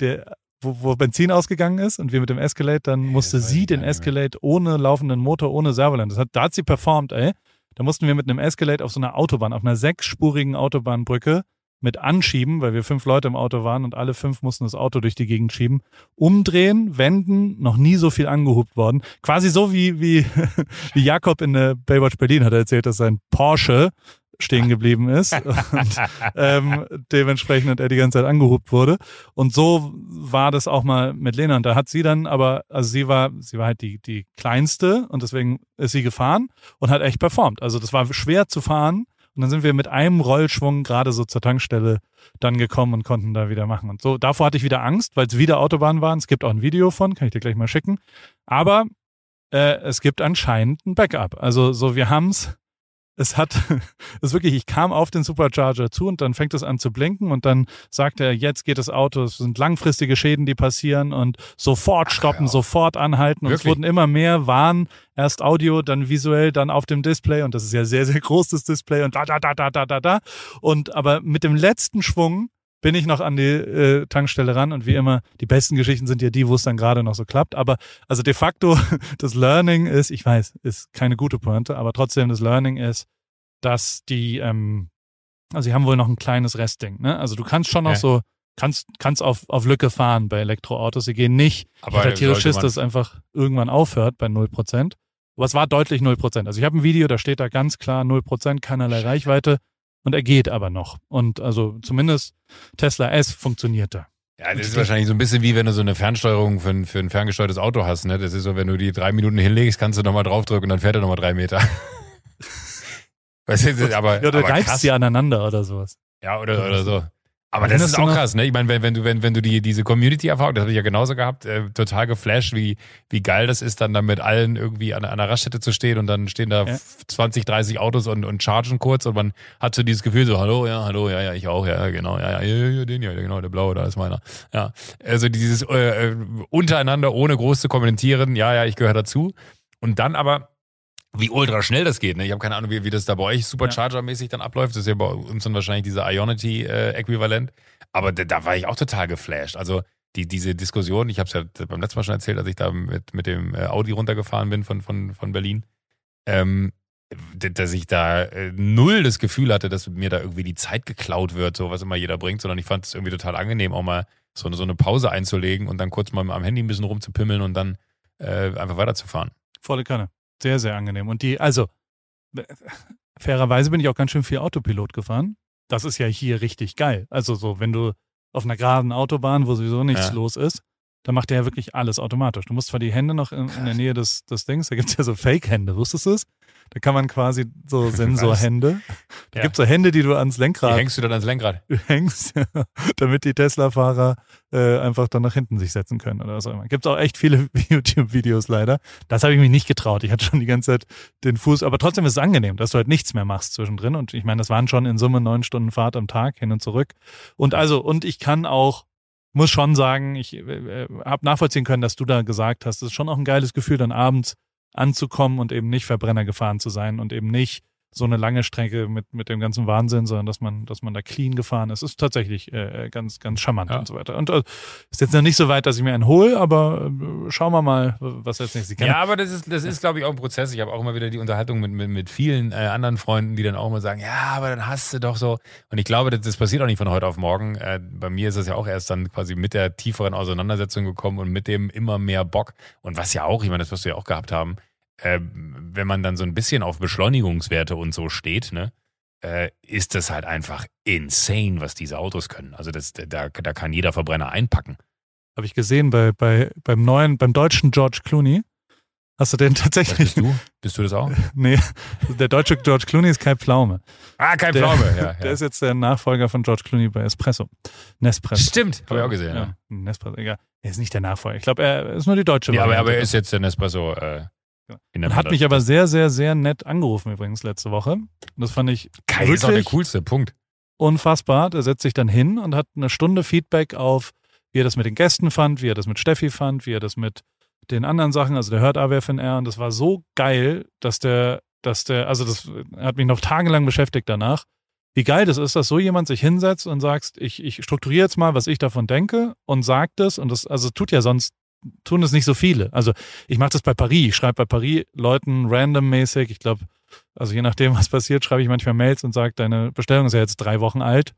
der wo, wo Benzin ausgegangen ist und wir mit dem Escalade, dann musste sie den Escalade ohne laufenden Motor, ohne Servoland. Das hat, da hat sie performt, ey. Da mussten wir mit einem Escalade auf so einer Autobahn, auf einer sechsspurigen Autobahnbrücke mit anschieben, weil wir fünf Leute im Auto waren und alle fünf mussten das Auto durch die Gegend schieben, umdrehen, wenden, noch nie so viel angehubt worden. Quasi so wie, wie, wie Jakob in der Baywatch Berlin hat er erzählt, dass sein Porsche stehen geblieben ist und ähm, dementsprechend er die ganze Zeit angehupt wurde. Und so war das auch mal mit Lena. Und da hat sie dann aber, also sie war, sie war halt die, die kleinste und deswegen ist sie gefahren und hat echt performt. Also das war schwer zu fahren. Und dann sind wir mit einem Rollschwung gerade so zur Tankstelle dann gekommen und konnten da wieder machen. Und so, davor hatte ich wieder Angst, weil es wieder Autobahnen waren. Es gibt auch ein Video von, kann ich dir gleich mal schicken. Aber äh, es gibt anscheinend ein Backup. Also so, wir haben's es hat, es ist wirklich, ich kam auf den Supercharger zu und dann fängt es an zu blinken und dann sagt er, jetzt geht das Auto, es sind langfristige Schäden, die passieren und sofort stoppen, Ach, ja. sofort anhalten und wirklich? es wurden immer mehr Warn, erst Audio, dann visuell, dann auf dem Display und das ist ja sehr, sehr großes Display und da, da, da, da, da, da, da und aber mit dem letzten Schwung bin ich noch an die äh, Tankstelle ran und wie immer, die besten Geschichten sind ja die, wo es dann gerade noch so klappt. Aber also de facto, das Learning ist, ich weiß, ist keine gute Pointe, aber trotzdem das Learning ist, dass die, ähm, also sie haben wohl noch ein kleines Restding, ne? Also du kannst schon noch ja. so, kannst, kannst auf, auf Lücke fahren bei Elektroautos. Sie gehen nicht, aber ich tierisch Schiss, dass es einfach irgendwann aufhört bei 0%. Aber es war deutlich 0%. Also ich habe ein Video, da steht da ganz klar 0%, keinerlei Reichweite. Und er geht aber noch. Und also zumindest Tesla S funktioniert da.
Ja, das ist wahrscheinlich so ein bisschen wie wenn du so eine Fernsteuerung für ein, für ein ferngesteuertes Auto hast. Ne? Das ist so, wenn du die drei Minuten hinlegst, kannst du nochmal draufdrücken und dann fährt er nochmal drei Meter.
weißt du, aber, ja, oder aber reibst sie aneinander oder sowas.
Ja, oder, oder so. Aber das ist auch krass, ne? Ich meine, wenn, wenn du, wenn, wenn du die, diese Community-Erfahrung, das habe ich ja genauso gehabt, äh, total geflasht, wie, wie geil das ist, dann da mit allen irgendwie an, an einer Raststätte zu stehen und dann stehen da ja. 20, 30 Autos und, und chargen kurz und man hat so dieses Gefühl so, hallo, ja, hallo, ja, ja, ich auch, ja, genau, ja, ja, ja, ja den ja, genau, der blaue, da ist meiner. Ja. Also dieses äh, äh untereinander, ohne groß zu kommentieren, ja, ja, ich gehöre dazu. Und dann aber wie ultra schnell das geht. Ne? Ich habe keine Ahnung, wie, wie das da bei euch Supercharger-mäßig dann abläuft. Das ist ja bei uns dann wahrscheinlich dieser Ionity-Äquivalent. Äh, Aber da, da, war ich auch total geflasht. Also die, diese Diskussion, ich habe es ja beim letzten Mal schon erzählt, als ich da mit, mit dem äh, Audi runtergefahren bin von, von, von Berlin, ähm, dass ich da äh, null das Gefühl hatte, dass mir da irgendwie die Zeit geklaut wird, so was immer jeder bringt, sondern ich fand es irgendwie total angenehm, auch mal so eine, so eine Pause einzulegen und dann kurz mal am Handy ein bisschen rumzupimmeln und dann äh, einfach weiterzufahren.
Volle Kanne. Sehr, sehr angenehm. Und die, also, fairerweise bin ich auch ganz schön viel Autopilot gefahren. Das ist ja hier richtig geil. Also so, wenn du auf einer geraden Autobahn, wo sowieso nichts ja. los ist, dann macht der ja wirklich alles automatisch. Du musst zwar die Hände noch in, in der Nähe des, des Dings, da gibt es ja so Fake-Hände, wusstest du es? Da kann man quasi so Sensorhände. Da ja. gibt es so Hände, die du ans Lenkrad.
Die hängst du dann ans Lenkrad?
Du hängst, ja, damit die Tesla-Fahrer äh, einfach dann nach hinten sich setzen können oder was auch immer. Gibt es auch echt viele YouTube-Videos leider. Das habe ich mich nicht getraut. Ich hatte schon die ganze Zeit den Fuß, aber trotzdem ist es angenehm, dass du halt nichts mehr machst zwischendrin. Und ich meine, das waren schon in Summe neun Stunden Fahrt am Tag hin und zurück. Und also, und ich kann auch muss schon sagen, ich äh, äh habe nachvollziehen können, dass du da gesagt hast, es ist schon auch ein geiles Gefühl, dann abends anzukommen und eben nicht Verbrenner gefahren zu sein und eben nicht so eine lange Strecke mit, mit dem ganzen Wahnsinn, sondern dass man, dass man da clean gefahren ist. Ist tatsächlich äh, ganz, ganz charmant ja. und so weiter. Und äh, ist jetzt noch nicht so weit, dass ich mir einen hole, aber äh, schauen wir mal, was jetzt nächstes
Ja, aber das ist, das ist, glaube ich, auch ein Prozess. Ich habe auch immer wieder die Unterhaltung mit, mit, mit vielen äh, anderen Freunden, die dann auch immer sagen, ja, aber dann hast du doch so. Und ich glaube, das, das passiert auch nicht von heute auf morgen. Äh, bei mir ist das ja auch erst dann quasi mit der tieferen Auseinandersetzung gekommen und mit dem immer mehr Bock. Und was ja auch, ich meine, das wirst du ja auch gehabt haben, äh, wenn man dann so ein bisschen auf Beschleunigungswerte und so steht, ne, äh, ist das halt einfach insane, was diese Autos können. Also das, da, da kann jeder Verbrenner einpacken.
Habe ich gesehen bei, bei, beim neuen, beim deutschen George Clooney. Hast du den tatsächlich?
bist du? Bist du das auch?
nee, der deutsche George Clooney ist Kai Pflaume.
Ah, Kai der, Pflaume, ja, ja.
Der ist jetzt der Nachfolger von George Clooney bei Espresso. Nespresso.
Stimmt, habe ich auch gesehen. Ja. ja.
Nespresso, egal. Er ist nicht der Nachfolger. Ich glaube, er ist nur die deutsche
Ja, aber, aber er ist jetzt der Nespresso. Äh,
Genau. Hat mich aber sehr, sehr, sehr nett angerufen übrigens letzte Woche. Das fand ich
Kai ist auch der coolste, Punkt.
Unfassbar. Der setzt sich dann hin und hat eine Stunde Feedback auf, wie er das mit den Gästen fand, wie er das mit Steffi fand, wie er das mit den anderen Sachen, also der hört AWFNR und das war so geil, dass der, dass der, also das hat mich noch tagelang beschäftigt danach, wie geil das ist, dass so jemand sich hinsetzt und sagst, ich, ich strukturiere jetzt mal, was ich davon denke und sagt es und das, also tut ja sonst tun es nicht so viele. Also ich mache das bei Paris. Ich schreibe bei Paris Leuten randommäßig, ich glaube, also je nachdem, was passiert, schreibe ich manchmal Mails und sage, deine Bestellung ist ja jetzt drei Wochen alt.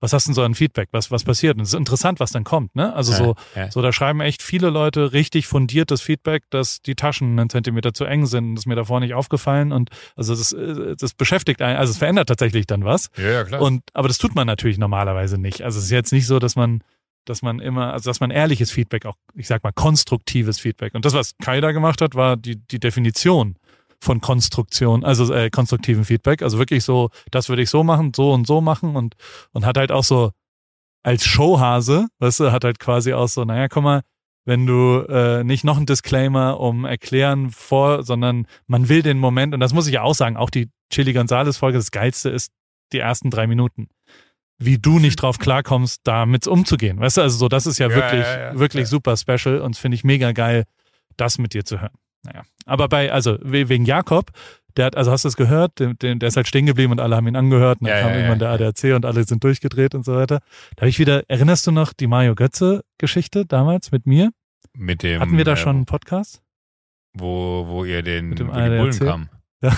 Was hast du denn so an Feedback? Was, was passiert? Und es ist interessant, was dann kommt, ne? Also so, ja. so, da schreiben echt viele Leute richtig fundiertes Feedback, dass die Taschen einen Zentimeter zu eng sind. Das ist mir davor nicht aufgefallen. Und also das, das beschäftigt einen, also es verändert tatsächlich dann was.
Ja, ja, klar.
Und, aber das tut man natürlich normalerweise nicht. Also es ist jetzt nicht so, dass man dass man immer, also dass man ehrliches Feedback, auch ich sag mal konstruktives Feedback. Und das, was Kai da gemacht hat, war die, die Definition von Konstruktion, also äh, konstruktiven Feedback. Also wirklich so, das würde ich so machen, so und so machen und, und hat halt auch so als Showhase, weißt du, hat halt quasi auch so, naja, guck mal, wenn du äh, nicht noch ein Disclaimer um erklären vor, sondern man will den Moment, und das muss ich ja auch sagen, auch die Chili Gonzales Folge, das Geilste ist die ersten drei Minuten wie du nicht drauf klarkommst, damit umzugehen. Weißt du, also so, das ist ja, ja wirklich, ja, ja, wirklich super special und finde ich mega geil, das mit dir zu hören. Naja. Aber bei, also wegen Jakob, der hat, also hast du es gehört, der, der ist halt stehen geblieben und alle haben ihn angehört und dann kam irgendwann der ADAC und alle sind durchgedreht und so weiter. Da habe ich wieder, erinnerst du noch die Mario Götze-Geschichte damals mit mir?
Mit dem.
Hatten wir da schon einen Podcast?
Wo, wo ihr den, mit dem wo die Bullen kam.
Ja.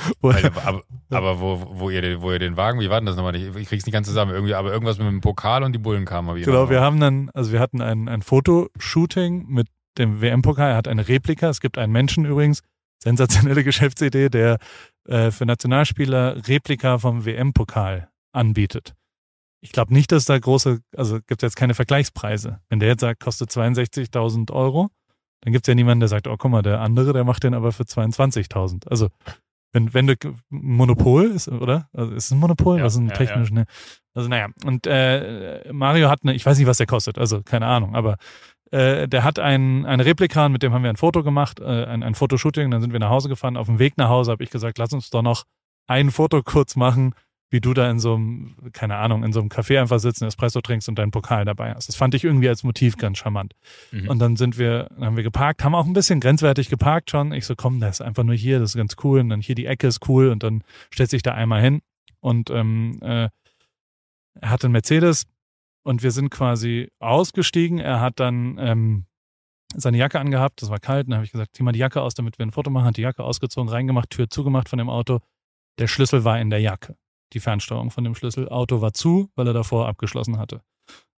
aber, aber, aber, wo, wo, ihr den, wo ihr den Wagen, wie war denn das nochmal? Ich, ich krieg's nicht ganz zusammen. Irgendwie, aber irgendwas mit dem Pokal und die Bullen kamen.
Genau, wir haben dann, also wir hatten ein, ein Fotoshooting mit dem WM-Pokal. Er hat eine Replika. Es gibt einen Menschen übrigens, sensationelle Geschäftsidee, der äh, für Nationalspieler Replika vom WM-Pokal anbietet. Ich glaube nicht, dass da große, also gibt es jetzt keine Vergleichspreise. Wenn der jetzt sagt, kostet 62.000 Euro, dann gibt es ja niemanden, der sagt, oh guck mal, der andere, der macht den aber für 22.000. Also wenn, wenn du Monopol ist, oder? Also ist es ein Monopol?
Ja,
was ist ein
ja,
technisch, ne? Also naja, und äh, Mario hat eine, ich weiß nicht, was der kostet, also keine Ahnung, aber äh, der hat ein, eine Replika, mit dem haben wir ein Foto gemacht, äh, ein, ein Fotoshooting, dann sind wir nach Hause gefahren. Auf dem Weg nach Hause habe ich gesagt, lass uns doch noch ein Foto kurz machen, wie du da in so einem, keine Ahnung, in so einem Café einfach sitzen, Espresso trinkst und deinen Pokal dabei hast. Das fand ich irgendwie als Motiv ganz charmant.
Mhm.
Und dann sind wir, dann haben wir geparkt, haben auch ein bisschen grenzwertig geparkt schon. Ich so, komm, das ist einfach nur hier, das ist ganz cool. Und dann hier die Ecke ist cool und dann stellt sich da einmal hin. Und ähm, äh, er hatte einen Mercedes und wir sind quasi ausgestiegen. Er hat dann ähm, seine Jacke angehabt, das war kalt. Dann habe ich gesagt, zieh mal die Jacke aus, damit wir ein Foto machen. Hat die Jacke ausgezogen, reingemacht, Tür zugemacht von dem Auto. Der Schlüssel war in der Jacke die Fernsteuerung von dem Schlüssel. Auto war zu, weil er davor abgeschlossen hatte.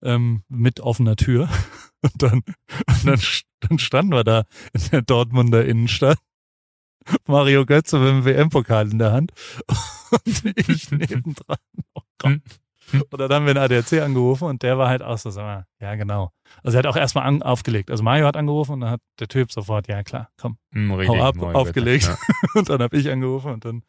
Ähm, mit offener Tür. Und dann, und dann, dann standen wir da in der Dortmunder Innenstadt. Mario Götze mit dem WM-Pokal in der Hand. Und ich nebendran. Oh Gott. Und dann haben wir den ADAC angerufen und der war halt auch so, sag mal, ja genau. Also er hat auch erstmal an, aufgelegt. Also Mario hat angerufen und dann hat der Typ sofort, ja klar, komm,
Hm,
hau ab, aufgelegt.
bitte.
Und dann habe ich angerufen und dann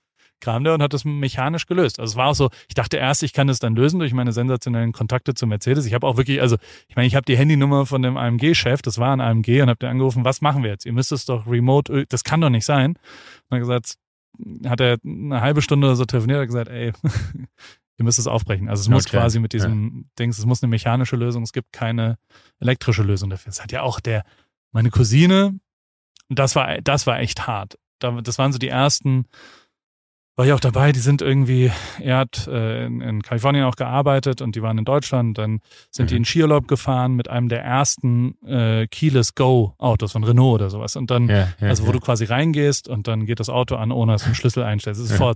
kam der und hat das mechanisch gelöst. Also es war auch so, ich dachte erst, ich kann das dann lösen durch meine sensationellen Kontakte zu Mercedes. Ich habe auch wirklich, also ich meine, ich habe die Handynummer von dem AMG-Chef, das war ein AMG, und habe der angerufen, was machen wir jetzt? Ihr müsst es doch remote, das kann doch nicht sein. Und dann gesagt, hat er eine halbe Stunde oder so telefoniert, hat gesagt, ey, ihr müsst es aufbrechen. Also es muss
Okay,
quasi mit diesem Dings, es muss eine mechanische Lösung, es gibt keine elektrische Lösung dafür. Das hat ja auch der, meine Cousine, das war, das war echt hart. Da- Das waren so die ersten, war ich auch dabei, die sind irgendwie, er hat äh, in, in Kalifornien auch gearbeitet und die waren in Deutschland, dann sind die
Mhm.
in Skiurlaub gefahren mit einem der ersten äh, Keyless Go Autos von Renault oder sowas und dann,
Ja, ja,
also wo
ja.
du quasi reingehst und dann geht das Auto an, ohne dass du einen Schlüssel einstellst. Das ist vor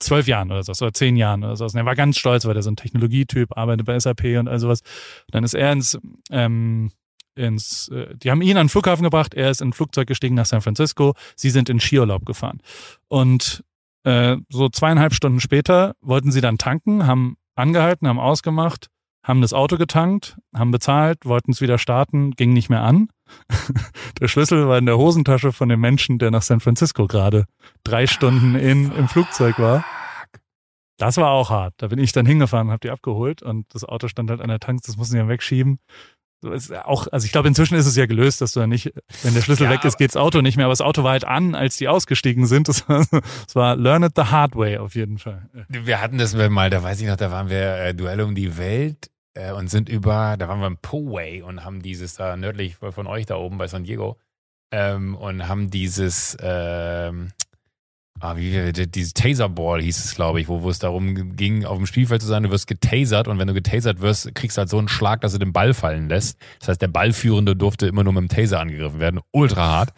zwölf Jahren oder so, oder zehn Jahren oder so. Und er war ganz stolz, weil der so ein Technologietyp, arbeitet bei SAP und all sowas. Und dann ist er ins, ähm, ins, äh, die haben ihn an den Flughafen gebracht, er ist in ein Flugzeug gestiegen nach San Francisco, sie sind in Skiurlaub gefahren. Und äh, so zweieinhalb Stunden später wollten sie dann tanken, haben angehalten, haben ausgemacht, haben das Auto getankt, haben bezahlt, wollten es wieder starten, ging nicht mehr an. Der Schlüssel war in der Hosentasche von dem Menschen, der nach San Francisco gerade drei Stunden in, im Flugzeug war. Das war auch hart. Da bin ich dann hingefahren habe die abgeholt und das Auto stand halt an der Tank, das mussten sie dann wegschieben. Ist auch, also ich glaube, inzwischen ist es ja gelöst, dass du dann nicht, wenn der Schlüssel
Ja,
weg ist, geht das Auto nicht mehr, aber das Auto war halt an, als die ausgestiegen sind. Das war, das war Learn it the hard way auf jeden Fall.
Wir hatten das mal, da weiß ich noch, da waren wir äh, Duell um die Welt äh, und sind über, da waren wir im Poway und haben dieses da nördlich von euch da oben bei San Diego ähm, und haben dieses, ähm, ah, wie, dieses Taserball hieß es, glaube ich, wo, wo es darum ging, auf dem Spielfeld zu sein, du wirst getasert und wenn du getasert wirst, kriegst du halt so einen Schlag, dass du den Ball fallen lässt. Das heißt, der Ballführende durfte immer nur mit dem Taser angegriffen werden. Ultra hart.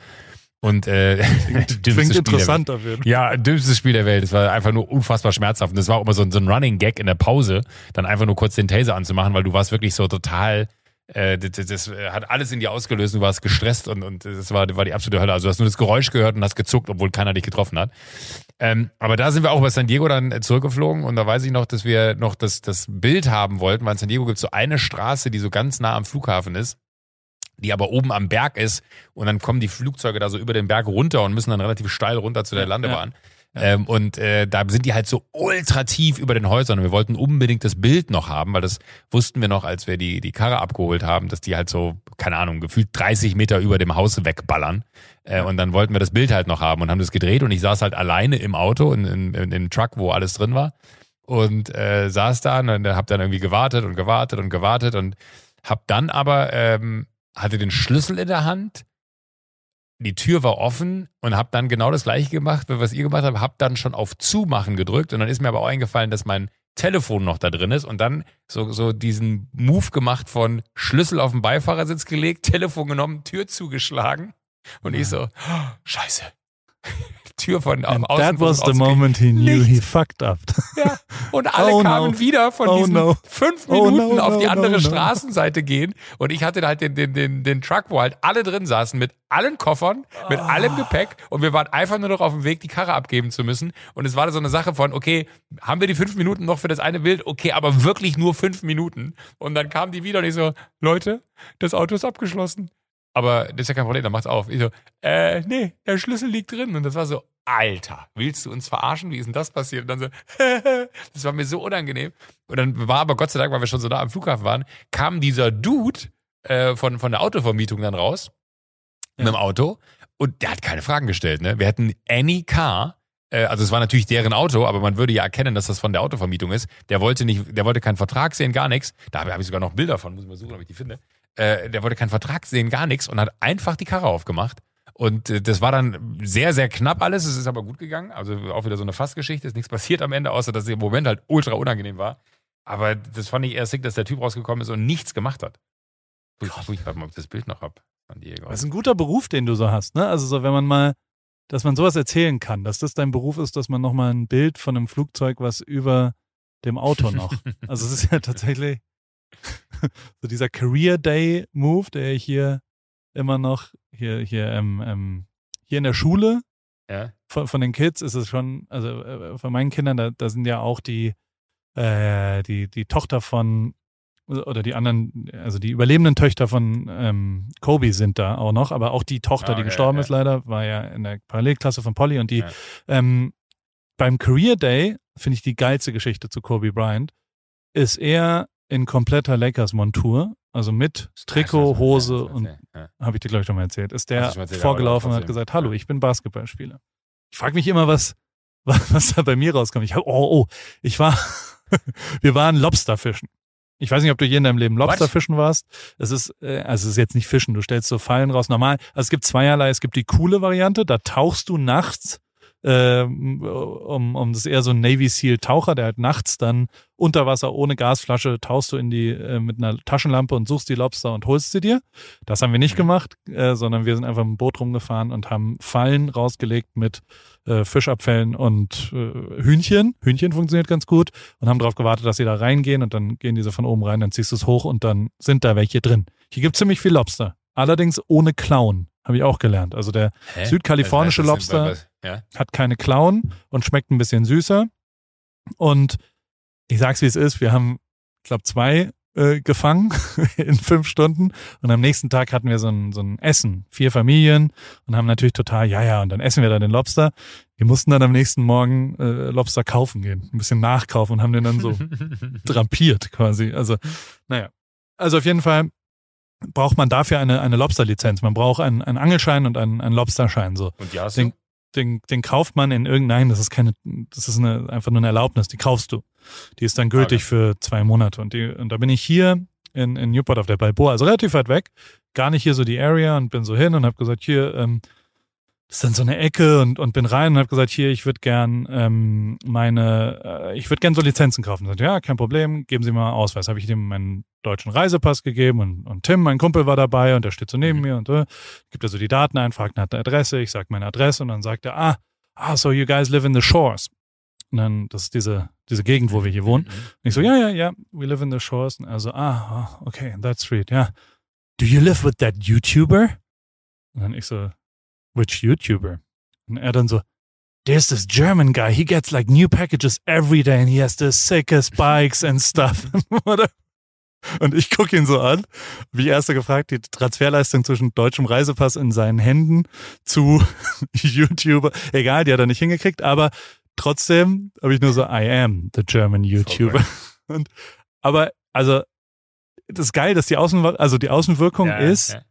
Und äh,
Klingt interessant Fall.
ja, dümmstes Spiel der Welt. Es war einfach nur unfassbar schmerzhaft. Und das war auch immer so ein, so ein Running Gag in der Pause, dann einfach nur kurz den Taser anzumachen, weil du warst wirklich so total, äh, das, das, das hat alles in dir ausgelöst. Du warst gestresst und, und das war, war die absolute Hölle. Also du hast nur das Geräusch gehört und hast gezuckt, obwohl keiner dich getroffen hat. Ähm, aber da sind wir auch bei San Diego dann äh, zurückgeflogen und da weiß ich noch, dass wir noch das, das Bild haben wollten, weil in San Diego gibt es so eine Straße, die so ganz nah am Flughafen ist die aber oben am Berg ist und dann kommen die Flugzeuge da so über den Berg runter und müssen dann relativ steil runter zu der
Ja,
Landebahn. Ähm, und äh, da sind die halt so ultra tief über den Häusern. Und wir wollten unbedingt das Bild noch haben, weil das wussten wir noch, als wir die, die Karre abgeholt haben, dass die halt so, keine Ahnung, gefühlt 30 Meter über dem Haus wegballern. Äh, und dann wollten wir das Bild halt noch haben und haben das gedreht. Und ich saß halt alleine im Auto, in, in, in dem Truck, wo alles drin war. Und äh, saß da und hab dann irgendwie gewartet und gewartet und gewartet und hab dann aber ähm, hatte den Schlüssel in der Hand, die Tür war offen und hab dann genau das gleiche gemacht, was ihr gemacht habt, hab dann schon auf Zumachen gedrückt und dann ist mir aber auch eingefallen, dass mein Telefon noch da drin ist und dann so, so diesen Move gemacht von Schlüssel auf den Beifahrersitz gelegt, Telefon genommen, Tür zugeschlagen und ich so, oh, scheiße. Tür von
And
außen
that was the moment he knew he
Nichts.
fucked up.
ja. Und alle
Oh no.
kamen wieder von
Oh
diesen
no.
fünf
Oh
Minuten
no,
auf die
no,
andere
no, no.
Straßenseite gehen. Und ich hatte halt den, den, den, den Truck, wo halt alle drin saßen, mit allen Koffern, mit
Ah.
allem Gepäck. Und wir waren einfach nur noch auf dem Weg, die Karre abgeben zu müssen. Und es war so eine Sache von, okay, haben wir die fünf Minuten noch für das eine Bild? Okay, aber wirklich nur fünf Minuten. Und dann kamen die wieder und ich so, Leute, das Auto ist abgeschlossen. Aber das ist ja kein Problem, dann macht's auf. Ich so, äh, nee, der Schlüssel liegt drin. Und das war so, Alter, willst du uns verarschen? Wie ist denn das passiert? Und dann so, das war mir so unangenehm. Und dann war aber Gott sei Dank, weil wir schon so da am Flughafen waren, kam dieser Dude äh, von, von der Autovermietung dann raus ja. mit dem Auto und der hat keine Fragen gestellt. Ne? Wir hatten Any Car, äh, also es war natürlich deren Auto, aber man würde ja erkennen, dass das von der Autovermietung ist. Der wollte nicht, der wollte keinen Vertrag sehen, gar nichts. Da habe ich sogar noch Bilder von, muss ich mal suchen, ob ich die finde. Äh, der wollte keinen Vertrag sehen, gar nichts und hat einfach die Karre aufgemacht und äh, das war dann sehr, sehr knapp alles. Es ist aber gut gegangen. Also auch wieder so eine Fassgeschichte. Ist nichts passiert am Ende, außer dass es im Moment halt ultra unangenehm war. Aber das fand ich erst sick, dass der Typ rausgekommen ist und nichts gemacht hat. Ich weiß mal, ob ich das Bild noch habe
von Diego. Das ist ein guter Beruf, den du so hast, ne? Also so, wenn man mal, dass man sowas erzählen kann, dass das dein Beruf ist, dass man nochmal ein Bild von einem Flugzeug, was über dem Auto noch. also es ist ja tatsächlich so dieser Career Day Move, der ich hier immer noch hier, hier, ähm, ähm, hier in der Schule ja. von, von den Kids ist es schon, also äh, von meinen Kindern, da, da sind ja auch die, äh, die, die Tochter von oder die anderen, also die überlebenden Töchter von ähm, Kobe sind da auch noch, aber auch die Tochter, ah, die gestorben ja. ist leider, war ja in der Parallelklasse von Polly und die ähm, beim Career Day finde ich die geilste Geschichte zu Kobe Bryant ist er in kompletter Lakers-Montur also mit Trikot, Hose und ja. habe ich dir, glaube ich, schon mal erzählt. Ist der erzählt, vorgelaufen und hat gesagt, hallo, ich bin Basketballspieler. Ich frage mich immer, was, was, was da bei mir rauskommt. Ich hab, oh, oh, ich war, wir waren Lobsterfischen. Ich weiß nicht, ob du hier in deinem Leben Lobsterfischen warst. Es ist, äh, also es ist jetzt nicht Fischen, du stellst so Fallen raus. Normal, also es gibt zweierlei. Es gibt die coole Variante, da tauchst du nachts äh, um, um das ist eher so ein Navy Seal Taucher, der halt nachts dann unter Wasser ohne Gasflasche tauchst du in die äh, mit einer Taschenlampe und suchst die Lobster und holst sie dir. Das haben wir nicht mhm. gemacht, äh, sondern wir sind einfach im Boot rumgefahren und haben Fallen rausgelegt mit äh, Fischabfällen und äh, Hühnchen. Hühnchen funktioniert ganz gut und haben darauf gewartet, dass sie da reingehen und dann gehen diese von oben rein, dann ziehst du es hoch und dann sind da welche drin. Hier gibt ziemlich viel Lobster. Allerdings ohne Klauen. Habe ich auch gelernt. Also der Hä? südkalifornische also Lobster ja? hat keine Klauen und schmeckt ein bisschen süßer. Und ich sag's wie es ist, wir haben, ich glaube, zwei äh, gefangen in fünf Stunden. Und am nächsten Tag hatten wir so ein, so ein Essen, vier Familien und haben natürlich total, ja, ja, und dann essen wir da den Lobster. Wir mussten dann am nächsten Morgen äh, Lobster kaufen gehen, ein bisschen nachkaufen und haben den dann so drapiert quasi. Also, naja. Also auf jeden Fall braucht man dafür eine, eine Lobster-Lizenz. Man braucht einen, einen Angelschein und einen, einen Lobsterschein. So.
Und hast
den, den, den kauft man in irgendein, das ist keine, das ist eine, einfach nur eine Erlaubnis, die kaufst du. Die ist dann gültig okay. für zwei Monate. Und, die, und da bin ich hier in, in Newport auf der Balboa, also relativ weit weg, gar nicht hier so die Area und bin so hin und habe gesagt, hier, ähm, ist dann so eine Ecke und, und bin rein und habe gesagt, hier, ich würde gern ähm, meine, äh, ich würde gern so Lizenzen kaufen. Und ja, kein Problem, geben Sie mal Ausweis. Habe ich ihm meinen deutschen Reisepass gegeben und, und Tim, mein Kumpel, war dabei und der steht so neben mhm. mir und äh, gibt er so die Daten ein, fragt nach der Adresse, ich sage meine Adresse und dann sagt er, ah, ah, so you guys live in the shores. Und dann, das ist diese, diese Gegend, wo wir hier wohnen. Mhm. Und ich so, ja, ja, ja, we live in the shores. Und also, ah, okay, that street, ja. Yeah. Do you live with that YouTuber? Und dann ich so, which YouTuber? Und er dann so, there's this German guy, he gets like new packages every day and he has the sickest bikes and stuff. und ich gucke ihn so an, wie erst gefragt, die Transferleistung zwischen deutschem Reisepass in seinen Händen zu YouTuber. Egal, die hat er nicht hingekriegt, aber trotzdem habe ich nur so, I am the German YouTuber. Und, aber, also, das ist geil, dass die Außen, also die Außenwirkung ja, ist, ja.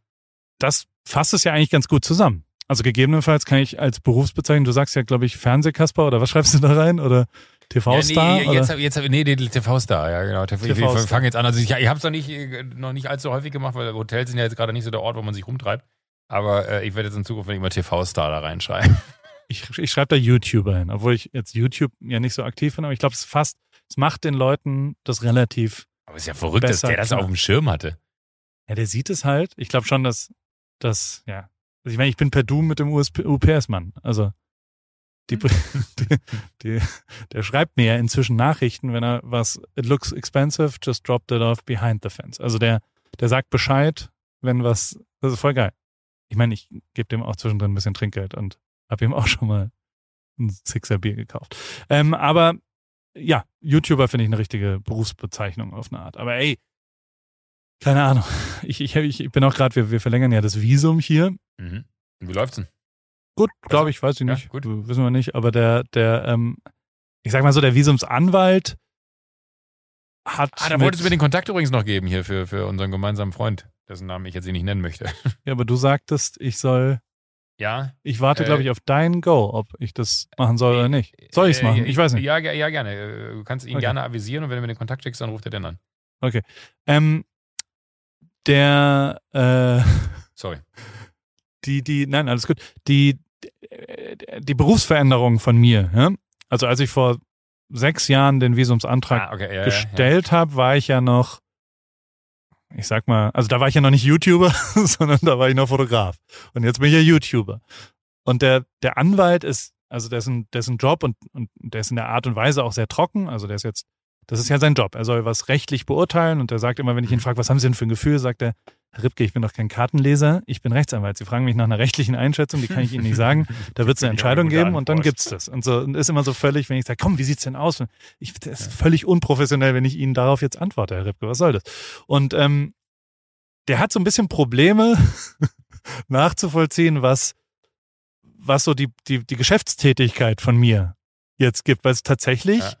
das fasst es ja eigentlich ganz gut zusammen. Also gegebenenfalls kann ich als Berufsbezeichnung, du sagst ja, glaube ich, Fernsehkasper oder was schreibst du da rein? Oder TV-Star?
Ja, nee, jetzt, jetzt, nee, nee TV-Star, ja, genau. TV, TV wir fangen jetzt an. Also ich, ich habe es noch nicht, noch nicht allzu häufig gemacht, weil Hotels sind ja jetzt gerade nicht so der Ort, wo man sich rumtreibt. Aber äh, ich werde jetzt in Zukunft wenn ich mal TV-Star da reinschreiben.
Ich, ich schreibe da YouTuber hin, obwohl ich jetzt YouTube ja nicht so aktiv bin, aber ich glaube, es fast, es macht den Leuten das relativ.
Aber es ist ja verrückt, dass der das klar. auf dem Schirm hatte.
Ja, der sieht es halt. Ich glaube schon, dass das, ja, also ich meine, ich bin per Du mit dem UPS-Mann. Also die, hm. die, die, der schreibt mir ja inzwischen Nachrichten, wenn er was, it looks expensive, just drop that off behind the fence. Also der, der sagt Bescheid, wenn was, das ist voll geil. Ich meine, ich gebe dem auch zwischendrin ein bisschen Trinkgeld und habe ihm auch schon mal ein Sixer Bier gekauft. Ähm, aber ja, YouTuber finde ich eine richtige Berufsbezeichnung auf eine Art. Aber ey, keine Ahnung. Ich, ich, ich bin auch gerade, wir, wir verlängern ja das Visum hier.
Mhm. Wie läuft's denn?
gut, glaube ich, weiß ich
Ja,
nicht.
gut.
Wissen wir nicht. Aber der, der, ähm, ich sag mal so, der Visumsanwalt hat.
Ah, da wolltest du mir den Kontakt übrigens noch geben hier für, für unseren gemeinsamen Freund, dessen Namen ich jetzt hier nicht nennen möchte.
Ja, aber du sagtest, ich soll.
Ja?
Ich warte,
Äh,
glaube ich, auf dein Go, ob ich das machen soll oder nicht. Soll ich es
Äh,
machen? Ich weiß nicht.
Ja, ja gerne. Äh, Du kannst ihn
Okay.
gerne avisieren und wenn du mir den Kontakt schickst, dann ruft er den an.
Ähm, der, äh,
Sorry.
die, die, nein, alles gut. Die, die Berufsveränderung von mir, ja? also als ich vor sechs Jahren den Visumsantrag
Ah, okay, ja, ja,
gestellt habe, war ich ja noch, ich sag mal, also da war ich ja noch nicht YouTuber, sondern da war ich noch Fotograf. Und jetzt bin ich ja YouTuber. Und der, der Anwalt ist, also dessen, dessen Job und, und der ist in der Art und Weise auch sehr trocken. Also der ist jetzt, das ist ja sein Job. Er soll was rechtlich beurteilen und er sagt immer, wenn ich ihn frage, was haben Sie denn für ein Gefühl, sagt er, Herr Ripke, ich bin doch kein Kartenleser, ich bin Rechtsanwalt. Sie fragen mich nach einer rechtlichen Einschätzung, die kann ich Ihnen nicht sagen. Da wird es eine Entscheidung geben und dann
Antwort.
gibt's das. Und so und ist immer so völlig, wenn ich sage, komm, wie sieht's denn aus? Ich, das ist völlig unprofessionell, wenn ich Ihnen darauf jetzt antworte, Herr Ripke. Was soll das? Und ähm, der hat so ein bisschen Probleme nachzuvollziehen, was, was so die, die, die Geschäftstätigkeit von mir jetzt gibt, weil es tatsächlich
Ja.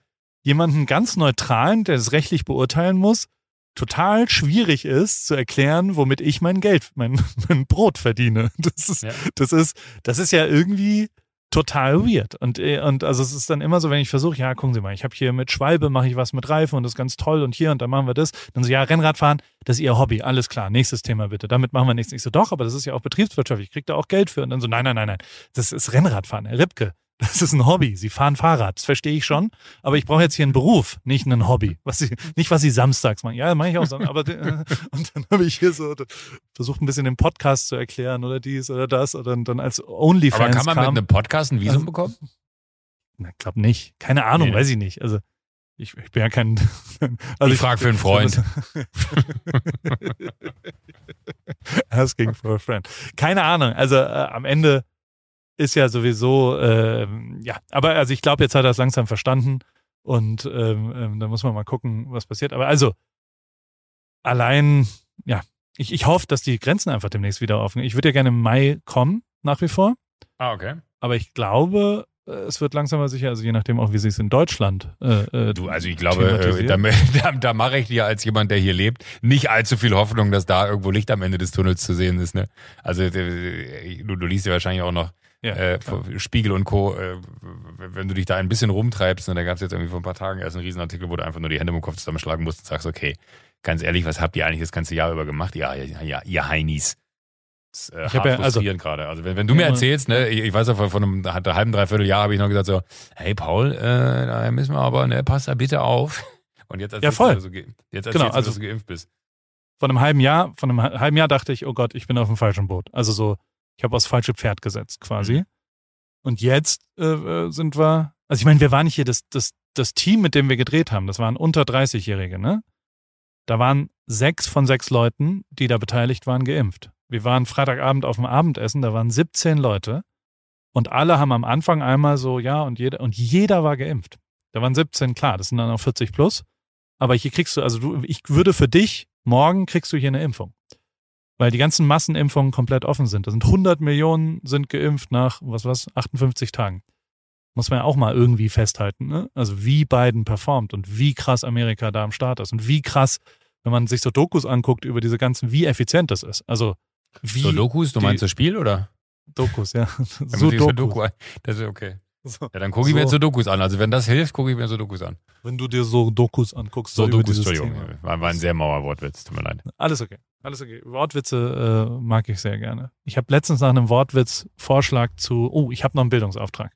Jemanden ganz neutralen, der es rechtlich beurteilen muss, total schwierig ist zu erklären, womit ich mein Geld, mein, mein Brot verdiene. Das ist,
Ja.
das ist, das ist ja irgendwie total weird. Und, äh, und also es ist dann immer so, wenn ich versuche, ja, gucken Sie mal, ich habe hier mit Schwalbe, mache ich was mit Reifen und das ist ganz toll und hier und dann machen wir das. Dann so, ja, Rennradfahren, das ist Ihr Hobby, alles klar, nächstes Thema bitte. Damit machen wir nichts. Ich so, doch, aber das ist ja auch betriebswirtschaftlich, ich krieg da auch Geld für. Und dann so, nein, nein, nein, nein, das ist Rennradfahren, Herr Ripke. Das ist ein Hobby. Sie fahren Fahrrad, das verstehe ich schon. Aber ich brauche jetzt hier einen Beruf, nicht ein Hobby. Was sie, nicht, was Sie samstags machen. Ja, mache ich auch. sam- Aber äh, und dann habe ich hier so versucht, ein bisschen den Podcast zu erklären oder dies oder das. Oder dann als OnlyFans
Aber kann man mit
kam.
einem Podcast ein Visum
Also-
bekommen?
Na, glaub nicht. Keine Ahnung,
Nee.
weiß ich nicht. Also ich, ich bin ja kein. Also
Ich frag für einen Freund.
Asking for a friend. Keine Ahnung. Also äh, am Ende ist ja sowieso, ähm, ja, aber also ich glaube, jetzt hat er es langsam verstanden und ähm, ähm, da muss man mal gucken, was passiert. Aber also allein, ja, ich, ich hoffe, dass die Grenzen einfach demnächst wieder offen. Ich würde ja gerne im Mai kommen, nach wie vor.
Ah, okay.
Aber ich glaube, äh, es wird langsam aber sicher, also je nachdem auch, wie sie es in Deutschland. Äh, äh,
Du, also ich glaube, äh, da, da, da mache ich dir als jemand, der hier lebt, nicht allzu viel Hoffnung, dass da irgendwo Licht am Ende des Tunnels zu sehen ist. Ne? Also du, du liest ja wahrscheinlich auch noch
ja,
äh. Spiegel und Co., äh, wenn du dich da ein bisschen rumtreibst, und da gab es jetzt irgendwie vor ein paar Tagen erst einen Riesenartikel, wo du einfach nur die Hände im Kopf zusammenschlagen musst und sagst, okay, ganz ehrlich, was habt ihr eigentlich das ganze Jahr über gemacht? Ja, ja, ja ihr Heinis. Das äh,
Ich
hart
ja- also-
gerade. Also wenn, wenn du mir
Ja,
erzählst, ne, ich, ich weiß ja, vor, vor einem hat- halben, dreiviertel Jahr habe ich noch gesagt so, hey Paul, äh, da müssen wir aber, ne, pass da bitte auf. Und jetzt erzählst
voll.
du, dass du, ge- jetzt erzählst
Genau,
du,
also-
dass du geimpft bist.
Vor einem halben Jahr, von einem halben Jahr dachte ich, oh Gott, ich bin auf dem falschen Boot. Also so, ich habe aufs falsche Pferd gesetzt quasi.
Mhm.
Und jetzt äh, äh, sind wir, also ich meine, wir waren nicht hier das, das, das Team, mit dem wir gedreht haben. Das waren unter 30-Jährige, ne? Da waren sechs von sechs Leuten, die da beteiligt waren, geimpft. Wir waren Freitagabend auf dem Abendessen, da waren 17 Leute und alle haben am Anfang einmal so, ja, und jeder, und jeder war geimpft. Da waren 17, klar, das sind dann auch 40 plus. Aber hier kriegst du, also du, ich würde für dich, morgen kriegst du hier eine Impfung. Weil die ganzen Massenimpfungen komplett offen sind. Das sind 100 Millionen sind geimpft nach, was was, 58 Tagen. Muss man ja auch mal irgendwie festhalten, ne? Also wie Biden performt und wie krass Amerika da am Start ist und wie krass, wenn man sich so Dokus anguckt über diese ganzen, wie effizient das ist. Also wie
So Dokus, du
die-
meinst das Spiel oder?
Dokus, ja. So
so
Dokus.
Doku, das ist okay.
So.
Ja, dann gucke ich mir
So.
jetzt so Dokus an. Also wenn das hilft, gucke ich mir so Dokus an.
Wenn du dir so Dokus anguckst,
So
über
Dokus, Entschuldigung.
Thema.
War, war ein sehr mauer Wortwitz, tut mir leid.
Alles okay. Alles okay. Wortwitze äh, mag ich sehr gerne. Ich habe letztens nach einem Wortwitz Vorschlag zu. Oh, ich habe noch einen Bildungsauftrag.